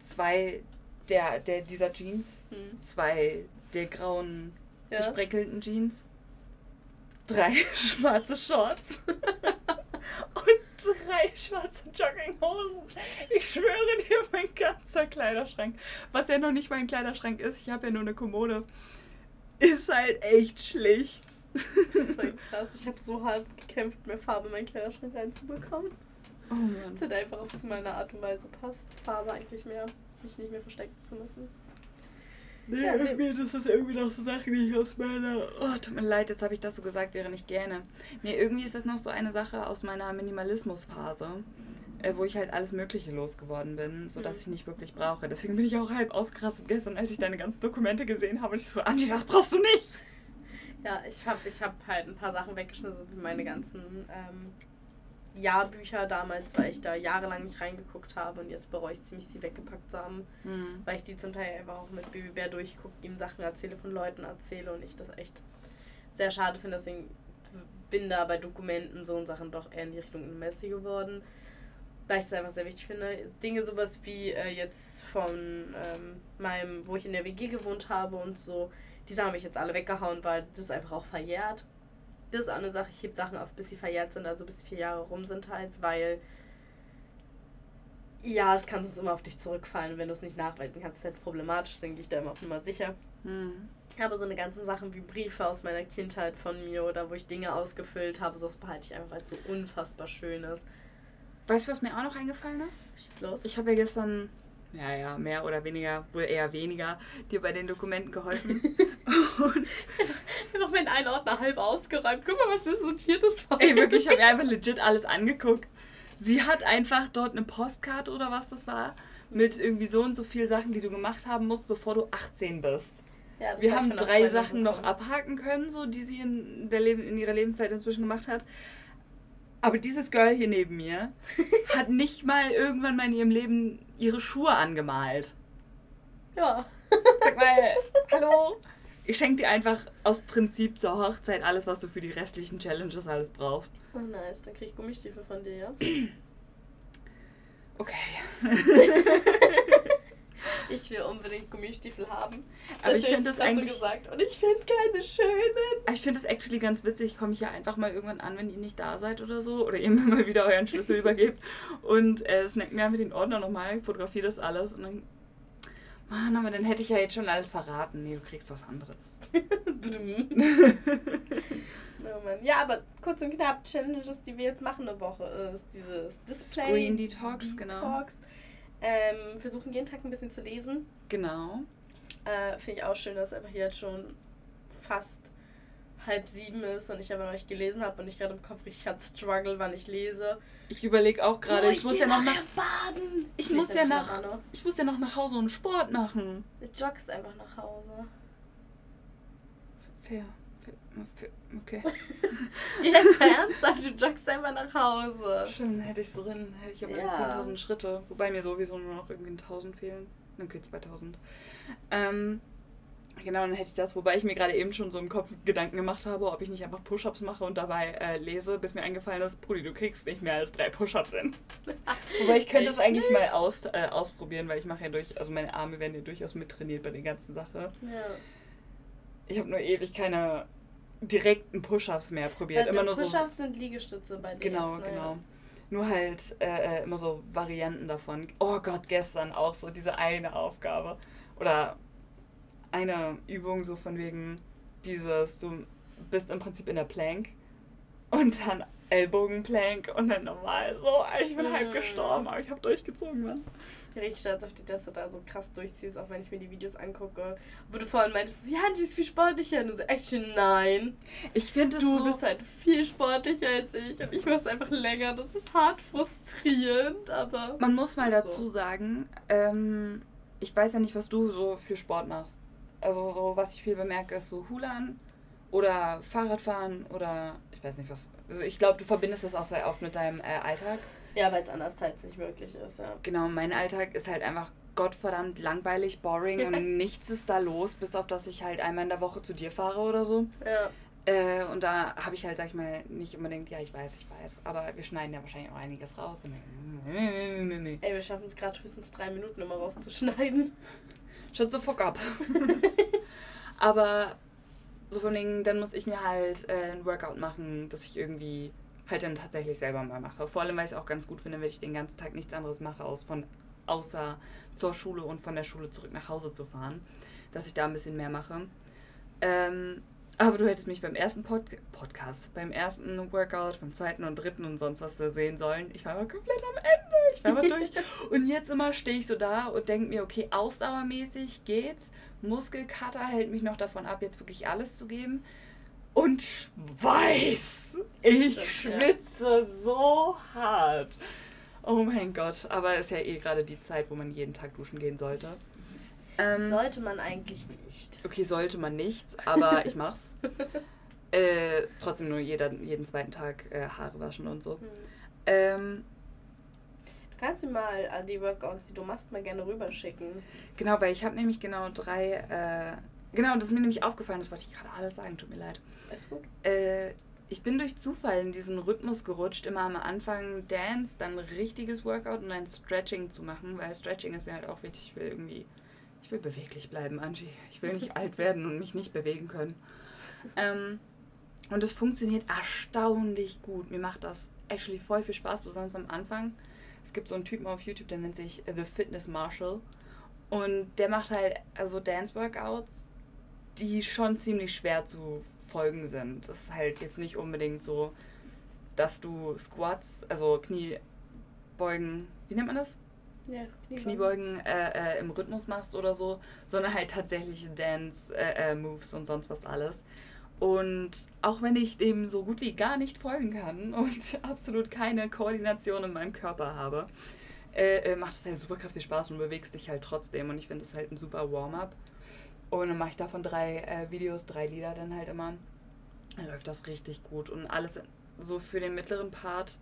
Zwei der, der dieser Jeans. Hm. Zwei der grauen Ja? gesprenkelten Jeans. Drei schwarze Shorts. Drei schwarze Jogginghosen. Ich schwöre dir, mein ganzer Kleiderschrank. Was ja noch nicht mein Kleiderschrank ist, ich habe ja nur eine Kommode, ist halt echt schlicht. Das war krass. Ich habe so hart gekämpft, mehr Farbe in meinen Kleiderschrank reinzubekommen. Oh Mann. Es hat einfach auch zu meiner Art und Weise passt, Farbe eigentlich mehr, mich nicht mehr verstecken zu müssen. Nee, Ja, irgendwie, das ist irgendwie noch so Sachen, die ich aus meiner. Oh, tut mir leid, jetzt habe ich das so gesagt, wäre nicht gerne. Nee, irgendwie ist das noch so eine Sache aus meiner Minimalismusphase, äh, wo ich halt alles Mögliche losgeworden bin, sodass Mhm. ich nicht wirklich brauche. Deswegen bin ich auch halb ausgerastet gestern, als ich deine ganzen Dokumente gesehen habe. Und ich so, Angie, das brauchst du nicht! Ja, ich habe ich hab halt ein paar Sachen weggeschmissen, wie meine ganzen ähm, Jahrbücher damals, weil ich da jahrelang nicht reingeguckt habe und jetzt bereue ich ziemlich, sie weggepackt zu haben, Hm. weil ich die zum Teil einfach auch mit Baby Bär durchgucke, ihm Sachen erzähle, von Leuten erzähle und ich das echt sehr schade finde. Deswegen bin da bei Dokumenten so und Sachen doch eher in die Richtung Messi geworden, weil ich es einfach sehr wichtig finde. Dinge sowas wie äh, jetzt von ähm, meinem, wo ich in der WG gewohnt habe und so, die Sachen habe ich jetzt alle weggehauen, weil das ist einfach auch verjährt. Das ist auch eine Sache, ich heb Sachen auf, bis sie verjährt sind, also bis vier Jahre rum sind halt, weil ja, es kann sonst immer auf dich zurückfallen. Wenn du es nicht nachweisen kannst, ist halt problematisch, deswegen gehe ich da immer auf Nummer sicher. Hm. Aber so eine ganzen Sachen wie Briefe aus meiner Kindheit von mir oder wo ich Dinge ausgefüllt habe, sowas behalte ich einfach, weil es so unfassbar schön ist. Weißt du, was mir auch noch eingefallen ist? Schieß los. Ich habe ja gestern, ja, ja, mehr oder weniger, wohl eher weniger, dir bei den Dokumenten geholfen. Und einfach meinen einen Ordner halb ausgeräumt. Guck mal, was das sortiert ist. Ey, wirklich, ich habe mir einfach legit alles angeguckt. Sie hat einfach dort eine Postkarte oder was das war, mit irgendwie so und so viel Sachen, die du gemacht haben musst, bevor du 18 bist. Ja, Wir haben drei Sachen noch abhaken können, so die sie in, der Leben, in ihrer Lebenszeit inzwischen gemacht hat. Aber dieses Girl hier neben mir hat nicht mal irgendwann mal in ihrem Leben ihre Schuhe angemalt. Ja. Sag mal, hallo? Ich schenke dir einfach aus Prinzip zur Hochzeit alles, was du für die restlichen Challenges alles brauchst. Oh nice, dann krieg ich Gummistiefel von dir, ja? Okay. Ich will unbedingt Gummistiefel haben. Aber ich Deswegen finde hast das du so eigentlich. gesagt. Und ich finde keine schönen. Ich finde das actually ganz witzig. Ich komme hier einfach mal irgendwann an, wenn ihr nicht da seid oder so. Oder ihr mir mal wieder euren Schlüssel übergebt. Und äh, snackt mir einfach den Ordner nochmal, fotografiere das alles und dann. Mann, aber dann hätte ich ja jetzt schon alles verraten. Nee, du kriegst was anderes. oh Mann. Ja, aber kurz und knapp, Challenges, die wir jetzt machen eine Woche, ist dieses Display. Screen Detox, genau. Ähm, versuchen jeden Tag ein bisschen zu lesen. Genau. Äh, Finde ich auch schön, dass es einfach hier jetzt schon fast halb sieben ist und ich aber noch nicht gelesen habe und ich gerade im Kopf richtig hat Struggle, wann ich lese. Ich überlege auch gerade, Oh, ich, muss geh ja noch nach. baden. Ich Nee, muss ja nach. noch. Ich muss ja noch nach Hause und Sport machen. Du joggst einfach nach Hause. Fair. Okay. Jetzt ernsthaft, du joggst einfach nach Hause. Schön, hätte ich drin. Hätte ich aber Ja. 10.000 Schritte. Wobei mir sowieso nur noch irgendwie 1.000 fehlen. Okay, 2.000. Ähm, genau, dann hätte ich das. Wobei ich mir gerade eben schon so im Kopf Gedanken gemacht habe, ob ich nicht einfach Push-Ups mache und dabei äh, lese, bis mir eingefallen ist, Brudi, du kriegst nicht mehr als drei Push-Ups hin. Wobei ich könnte es eigentlich mal aus, äh, ausprobieren, weil ich mache ja durch, also meine Arme werden ja durchaus mittrainiert bei der ganzen Sache. Ja. Ich habe nur ewig keine direkten Push-Ups mehr probiert. Ja, Immer nur so. Push-Ups sind Liegestütze bei dir. Genau, jetzt, ne? genau. Nur halt äh, äh, immer so Varianten davon. Oh Gott, gestern auch so diese eine Aufgabe. Oder eine Übung so von wegen dieses, du bist im Prinzip in der Plank und dann Ellbogenplank und dann normal so. Ich bin halb Mm. gestorben, aber ich habe durchgezogen, Mann. Richtig stolz auf dich, dass du da so krass durchziehst, auch wenn ich mir die Videos angucke. Wo du vorhin meintest, ja, Angie ist viel sportlicher. Und du so, actually, nein. Ich finde Du so... bist halt viel sportlicher als ich und ich mach's einfach länger. Das ist hart frustrierend, aber. Man muss mal Ist so. dazu sagen, ähm, ich weiß ja nicht, was du so für Sport machst. Also so, was ich viel bemerke, ist so Hulan oder Fahrradfahren oder ich weiß nicht was. Also ich glaube, du verbindest das auch sehr oft mit deinem äh, Alltag. Ja, weil es anders teils nicht möglich ist, ja. Genau, mein Alltag ist halt einfach gottverdammt langweilig, boring und nichts ist da los, bis auf dass ich halt einmal in der Woche zu dir fahre oder so. Ja. Äh, und da habe ich halt, sag ich mal, nicht unbedingt, ja, ich weiß, ich weiß, aber wir schneiden ja wahrscheinlich auch einiges raus. Ey, wir schaffen es gerade höchstens drei Minuten immer rauszuschneiden. Shut the fuck up. Aber so von Dingen, dann muss ich mir halt äh, ein Workout machen, das ich irgendwie halt dann tatsächlich selber mal mache. Vor allem, weil ich es auch ganz gut finde, wenn ich den ganzen Tag nichts anderes mache, aus von außer zur Schule und von der Schule zurück nach Hause zu fahren, dass ich da ein bisschen mehr mache. Ähm, aber du hättest mich beim ersten Pod Podcast, beim ersten Workout, beim zweiten und dritten und sonst was sehen sollen. Ich war aber komplett am Ende. Ich war mal durch. und jetzt immer stehe ich so da und denke mir, okay, ausdauermäßig geht's. Muskelkater hält mich noch davon ab, jetzt wirklich alles zu geben. Und Schweiß. Ich schwitze so hart. Oh mein Gott. Aber es ist ja eh gerade die Zeit, wo man jeden Tag duschen gehen sollte. Ähm, sollte man eigentlich nicht. Okay, sollte man nicht, aber ich mach's. äh, trotzdem nur jeder, jeden zweiten Tag äh, Haare waschen und so. Hm. Ähm, kannst mir mal an die Workouts, die du machst, mal gerne rüberschicken. Genau, weil ich habe nämlich genau drei. Äh, genau, das ist mir nämlich aufgefallen, das wollte ich gerade alles sagen, tut mir leid. Ist gut. Äh, ich bin durch Zufall in diesen Rhythmus gerutscht, immer am Anfang Dance, dann richtiges Workout und dann Stretching zu machen, weil Stretching ist mir halt auch wichtig, ich will irgendwie ich will beweglich bleiben, Angie. Ich will nicht alt werden und mich nicht bewegen können. Ähm, und es funktioniert erstaunlich gut. Mir macht das actually voll viel Spaß, besonders am Anfang. Es gibt so einen Typen auf YouTube, der nennt sich The Fitness Marshall. Und der macht halt also Dance-Workouts, die schon ziemlich schwer zu folgen sind. Das ist halt jetzt nicht unbedingt so, dass du Squats, also Kniebeugen, wie nennt man das? ja, Kniebeugen, Kniebeugen äh, äh, im Rhythmus machst oder so, sondern halt tatsächlich Dance-Moves äh, äh und sonst was alles. Und auch wenn ich dem so gut wie gar nicht folgen kann und absolut keine Koordination in meinem Körper habe, äh, äh, macht es halt super krass viel Spaß und bewegst dich halt trotzdem. Und ich finde es halt ein super Warm-up. Und dann mache ich davon drei Videos, drei Lieder dann halt immer. Dann läuft das richtig gut. Und alles so für den mittleren Part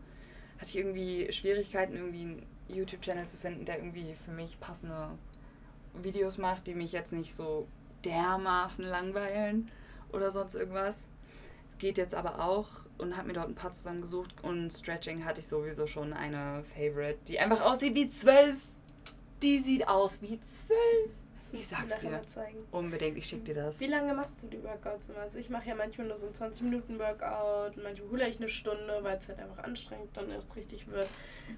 hatte ich irgendwie Schwierigkeiten, irgendwie YouTube-Channel zu finden, der irgendwie für mich passende Videos macht, die mich jetzt nicht so dermaßen langweilen oder sonst irgendwas. Geht jetzt aber auch und habe mir dort ein paar zusammengesucht und Stretching hatte ich sowieso schon eine Favorite, die einfach aussieht wie zwölf. Die sieht aus wie zwölf. Ich sag's dir. Unbedingt, ich schick dir das. Wie lange machst du die Workouts immer? Also ich mache ja manchmal nur so ein 20 Minuten Workout, manchmal hole ich eine Stunde, weil es halt einfach anstrengend dann erst richtig wird.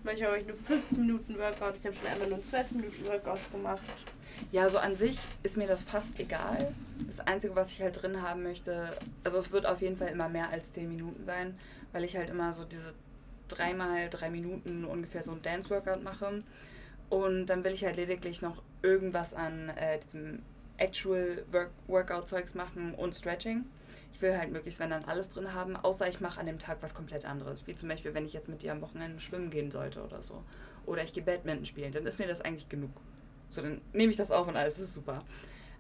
Manchmal habe ich nur 15 Minuten Workout. Ich habe schon einmal nur 12 Minuten Workout gemacht. Ja, also an sich ist mir das fast egal. Das Einzige, was ich halt drin haben möchte, also es wird auf jeden Fall immer mehr als 10 Minuten sein, weil ich halt immer so diese dreimal drei Minuten ungefähr so ein Dance-Workout mache. Und dann will ich halt lediglich noch irgendwas an äh, diesem Actual Work Workout-Zeugs machen und Stretching. Ich will halt möglichst, wenn dann alles drin haben, außer ich mache an dem Tag was komplett anderes. Wie zum Beispiel, wenn ich jetzt mit dir am Wochenende schwimmen gehen sollte oder so. Oder ich gehe Badminton spielen, dann ist mir das eigentlich genug. So, dann nehme ich das auf und alles ist super.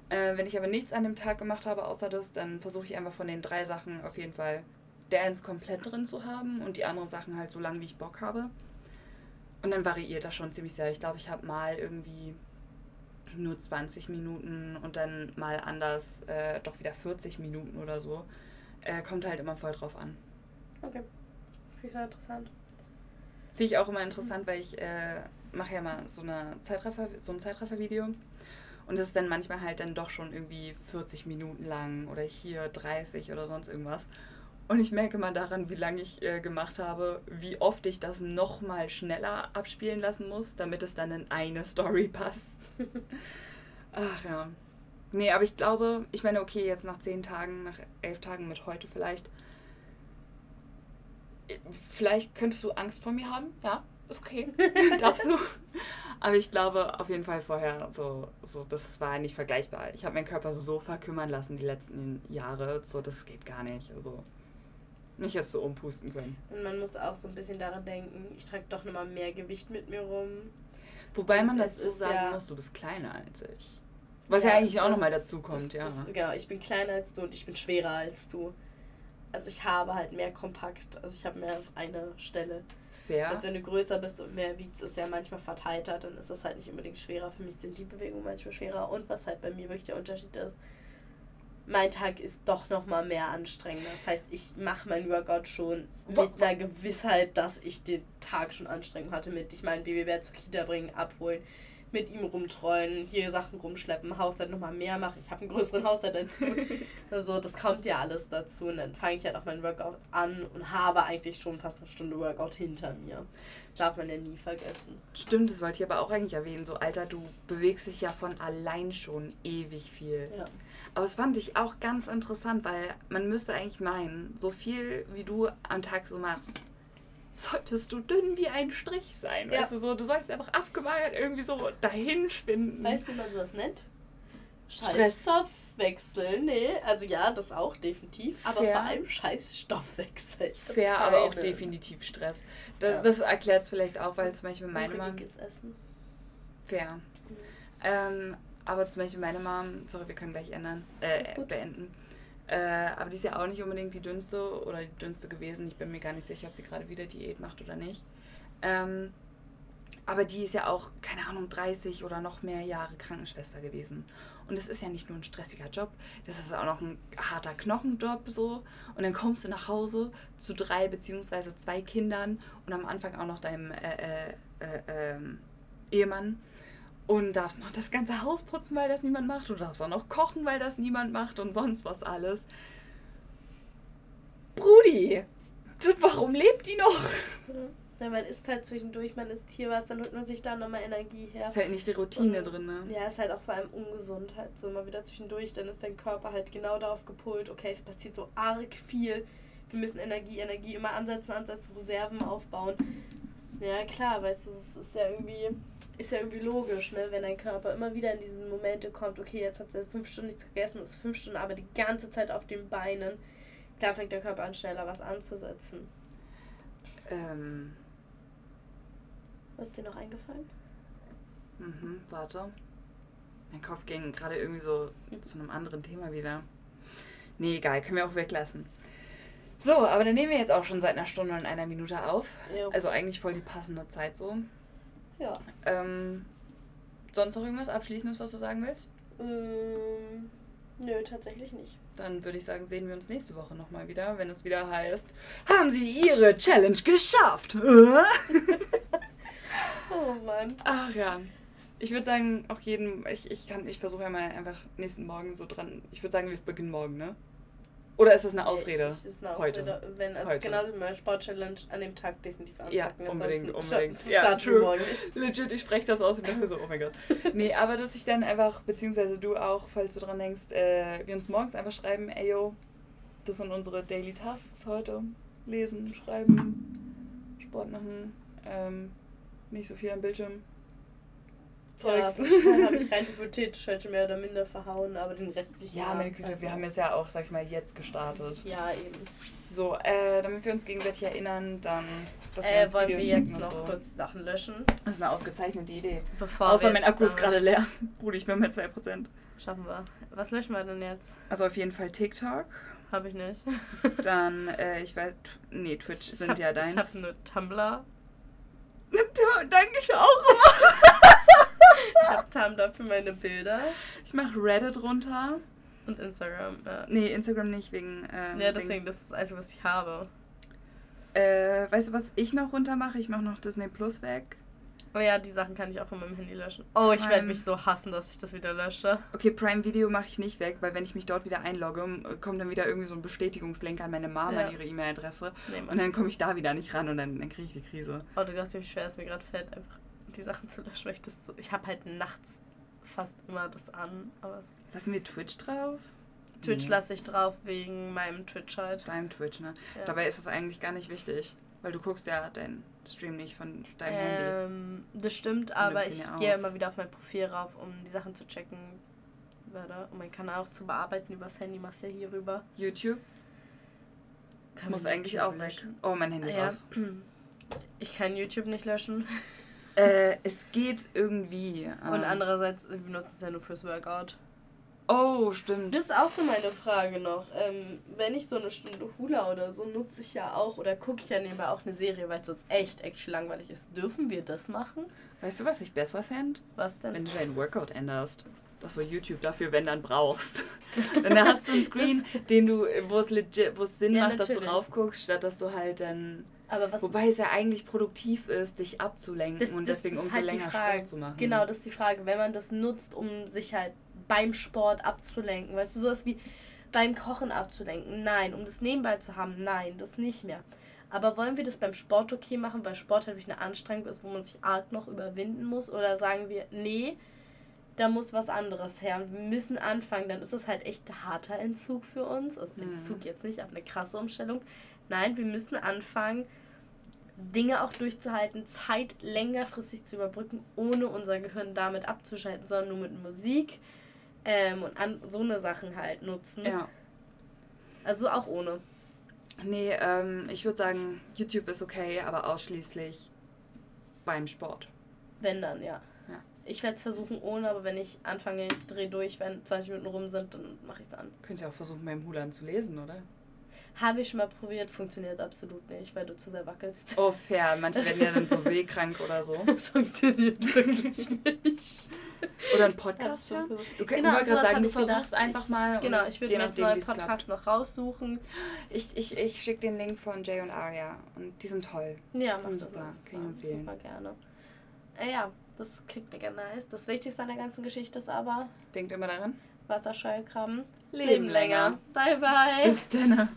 Äh, wenn ich aber nichts an dem Tag gemacht habe, außer das, dann versuche ich einfach von den drei Sachen auf jeden Fall Dance komplett drin zu haben und die anderen Sachen halt so lange, wie ich Bock habe. Und dann variiert das schon ziemlich sehr. Ich glaube, ich habe mal irgendwie nur 20 Minuten und dann mal anders äh, doch wieder 40 Minuten oder so. Äh, kommt halt immer voll drauf an. Okay. Finde ich sehr interessant. Finde ich auch immer interessant, weil ich äh, mache ja mal so, eine Zeitraffer, so ein Zeitraffer-Video. Und das ist dann manchmal halt dann doch schon irgendwie 40 Minuten lang oder hier 30 oder sonst irgendwas. Und ich merke mal daran, wie lange ich äh, gemacht habe, wie oft ich das nochmal schneller abspielen lassen muss, damit es dann in eine Story passt. Ach ja. Nee, aber ich glaube, ich meine, okay, jetzt nach zehn Tagen, nach elf Tagen mit heute vielleicht. Vielleicht könntest du Angst vor mir haben, ja, ist okay. Darfst du. Aber ich glaube auf jeden Fall vorher, so, so das war nicht vergleichbar. Ich habe meinen Körper so verkümmern lassen die letzten Jahre, so das geht gar nicht. Also nicht erst so umpusten können. Und man muss auch so ein bisschen daran denken, ich trage doch nochmal mehr Gewicht mit mir rum. Wobei man dazu sagen ja, muss, du bist kleiner als ich. Was ja, ja eigentlich auch nochmal dazu kommt, das, ja. Das, genau, ich bin kleiner als du und ich bin schwerer als du. Also ich habe halt mehr kompakt, also ich habe mehr auf einer Stelle. Fair. Also wenn du größer bist und mehr wiegst, ist ja manchmal verteilter, dann ist das halt nicht unbedingt schwerer. Für mich sind die Bewegungen manchmal schwerer. Und was halt bei mir wirklich der Unterschied ist, mein Tag ist doch noch mal mehr anstrengend. Das heißt, ich mache mein Workout schon mit einer Gewissheit, dass ich den Tag schon anstrengend hatte mit, ich meine, Baby werde zur Kita bringen, abholen, mit ihm rumtrollen, hier Sachen rumschleppen, Haushalt nochmal mehr machen. Ich habe einen größeren Haushalt als du. also das kommt ja alles dazu. Und dann fange ich halt auch mein Workout an und habe eigentlich schon fast eine Stunde Workout hinter mir. Das darf man ja nie vergessen. Stimmt, das wollte ich aber auch eigentlich erwähnen. So, Alter, du bewegst dich ja von allein schon ewig viel. Ja. Aber es fand ich auch ganz interessant, weil man müsste eigentlich meinen, so viel wie du am Tag so machst, solltest du dünn wie ein Strich sein. Ja. Weißt du, so, du sollst einfach abgemagert irgendwie so dahin schwinden. Weißt du, wie man sowas nennt? Stress. Scheißstoffwechsel. Nee, also ja, das auch definitiv. Aber Fair. vor allem Scheißstoffwechsel. Fair, aber auch Keine. definitiv Stress. Das, Ja. das erklärt es vielleicht auch, weil zum Beispiel meine Mom. Essen. Fair. Ähm, aber zum Beispiel meine Mom, sorry, wir können gleich ändern, äh, beenden. Äh, aber die ist ja auch nicht unbedingt die dünnste oder die dünnste gewesen. Ich bin mir gar nicht sicher, ob sie gerade wieder Diät macht oder nicht. Ähm, aber die ist ja auch, keine Ahnung, 30 oder noch mehr Jahre Krankenschwester gewesen. Und das ist ja nicht nur ein stressiger Job, das ist auch noch ein harter Knochenjob so. Und dann kommst du nach Hause zu drei beziehungsweise zwei Kindern und am Anfang auch noch deinem äh, äh, äh, ähm, Ehemann und darfst noch das ganze Haus putzen, weil das niemand macht. Du darfst auch noch kochen, weil das niemand macht und sonst was alles. Brudi, warum lebt die noch? Ja, man isst halt zwischendurch, man isst hier was, dann holt man sich da nochmal Energie her. Ist halt nicht die Routine Und- drin, ne? Ja, ist halt auch vor allem ungesund halt so immer wieder zwischendurch, dann ist dein Körper halt genau darauf gepolt, okay, es passiert so arg viel, wir müssen Energie, Energie immer ansetzen, ansetzen, Reserven aufbauen. Ja, klar, weißt du, es ist ja irgendwie, ist ja irgendwie logisch, ne, wenn dein Körper immer wieder in diese Momente kommt, okay, jetzt hat sie fünf Stunden nichts gegessen, ist fünf Stunden aber die ganze Zeit auf den Beinen, klar fängt der Körper an, schneller was anzusetzen. Ähm, Was ist dir noch eingefallen? mhm, warte. Mein Kopf ging gerade irgendwie so zu einem anderen Thema wieder. Nee, egal, können wir auch weglassen. So, aber dann nehmen wir jetzt auch schon seit einer Stunde und einer Minute auf. Ja. Also eigentlich voll die passende Zeit so. Ja. Ähm, sonst noch irgendwas Abschließendes, was du sagen willst? Ähm, nö, tatsächlich nicht. Dann würde ich sagen, sehen wir uns nächste Woche nochmal wieder, wenn es wieder heißt, haben Sie Ihre Challenge geschafft? Oh Mann. Ach ja. Ich würde sagen, auch jeden, ich, ich kann, ich versuche ja mal einfach nächsten Morgen so dran. Ich würde sagen, wir beginnen morgen, ne? Oder ist das eine Ausrede? Es ist eine Heute. Ausrede. Wenn, also Heute. wie meine Sport-Challenge an dem Tag definitiv anpacken. Ja, unbedingt, unbedingt. sta- Ja, starten wir true. morgen. Legit, ich spreche das aus und denke so, oh mein Gott. Nee, aber dass ich dann einfach, beziehungsweise du auch, falls du dran denkst, äh, wir uns morgens einfach schreiben, ey yo, das sind unsere Daily Tasks heute. Lesen, schreiben, Sport machen, ähm, nicht so viel am Bildschirm. Zeugs. Ja, habe ich rein hypothetisch heute mehr oder minder verhauen, aber den restlichen. Ja, meine Güte, wir haben jetzt ja auch, sag ich mal, jetzt gestartet. Ja, eben. So, äh, damit wir uns gegenseitig erinnern, dann, dass wir Äh, uns wollen wir Videos jetzt schicken noch so. kurz Sachen löschen? Das ist eine ausgezeichnete Idee. Bevor Außer wir mein jetzt Akku ist gerade leer. Bruder, ich bin bei 2%. Schaffen wir. Was löschen wir denn jetzt? Also auf jeden Fall TikTok. Habe ich nicht. Dann, äh, ich weiß, nee, Twitch Ich sind hab, ja deins. Ich habe nur Tumblr. Danke, ich auch immer. Ich habe Tumblr für meine Bilder. Ich mache Reddit runter. Und Instagram. Ja, Nee, Instagram nicht, wegen, ähm, ja deswegen, Dings. das ist das Einzige, was ich habe. Äh, weißt du, was ich noch runter mache? Ich mache noch Disney Plus weg. Oh ja, die Sachen kann ich auch von meinem Handy löschen. Oh, ich werde mich so hassen, dass ich das wieder lösche. Okay, Prime Video mache ich nicht weg, weil wenn ich mich dort wieder einlogge, kommt dann wieder irgendwie so ein Bestätigungslink an meine Mama, Ja. an ihre E-Mail-Adresse. Nee. Und dann komme ich da wieder nicht ran und dann, dann kriege ich die Krise. Oh, du glaubst, wie schwer es mir gerade fällt, einfach die Sachen zu löschen, weil ich das so. Ich habe halt nachts fast immer das an, aber es, Lassen wir Twitch drauf? Twitch Nee. lasse ich drauf wegen meinem Twitch halt. Deinem Twitch, ne? Ja. Dabei ist das eigentlich gar nicht wichtig, weil du guckst ja deinen Stream nicht von deinem Handy. ähm, das stimmt, aber ich gehe immer wieder auf mein Profil rauf, um die Sachen zu checken. Warte, um meinen Kanal auch zu bearbeiten übers Handy, machst du ja hier rüber. YouTube Kann muss eigentlich YouTube auch weg. löschen? Oh, mein Handy ist Ja. aus. Ich kann YouTube nicht löschen. Äh, es geht irgendwie. Und ähm, andererseits, wir benutzen es ja nur fürs Workout. Oh, stimmt. Das ist auch so meine Frage noch. Ähm, wenn ich so eine Stunde Hula oder so nutze ich ja auch oder gucke ich ja nebenbei auch eine Serie, weil es sonst echt, echt langweilig ist. Dürfen wir das machen? Weißt du, was ich besser fände? Was denn? Wenn du deinen Workout änderst. Dass du YouTube dafür, wenn dann brauchst. dann hast du einen Screen, den du, wo es legit, wo es Sinn Ja, macht, dass du natürlich. raufguckst, statt dass du halt dann Wobei es ja eigentlich produktiv ist, dich abzulenken Das- und das- deswegen das umso halt länger. Sport zu machen. Genau, das ist die Frage. Wenn man das nutzt, um sich halt beim Sport abzulenken, weißt du, sowas wie beim Kochen abzulenken, nein. Um das nebenbei zu haben, nein, das nicht mehr. Aber wollen wir das beim Sport okay machen, weil Sport halt wirklich eine Anstrengung ist, wo man sich arg noch überwinden muss? Oder sagen wir, nee, da muss was anderes her. Wir müssen anfangen, dann ist es halt echt harter Entzug für uns. Also Mhm. Entzug jetzt nicht, aber eine krasse Umstellung. Nein, wir müssen anfangen, Dinge auch durchzuhalten, Zeit längerfristig zu überbrücken, ohne unser Gehirn damit abzuschalten, sondern nur mit Musik ähm, und an, so eine Sachen halt nutzen. Ja. Also auch ohne. Nee, ähm, ich würde sagen, YouTube ist okay, aber ausschließlich beim Sport. Wenn dann, ja. Ja. Ich werde es versuchen ohne, aber wenn ich anfange, ich drehe durch, wenn 20 Minuten rum sind, dann mache ich es an. Könnt ihr auch versuchen, beim Hulan zu lesen, oder? Habe ich schon mal probiert, funktioniert absolut nicht, weil du zu sehr wackelst. Oh, fair. Manche werden ja dann so seekrank oder so. Das funktioniert wirklich nicht. Oder einen Podcast hören. Du könnt, Genau, gerade sagen, du ich gedacht. versuchst einfach ich, mal. Genau, ich würde mir jetzt nachdem, neue wie's klappt. Podcasts noch raussuchen. Ich, ich, ich schicke den Link von Jay und Aria und die sind toll. Ja, Das mach sind das super, mal. kann ich empfehlen. Super gerne. Äh, ja, das klingt mega nice. Das Wichtigste an der ganzen Geschichte ist aber Denkt immer daran. Wasserscheukrabben Leben länger. Bye, bye. Bis dann.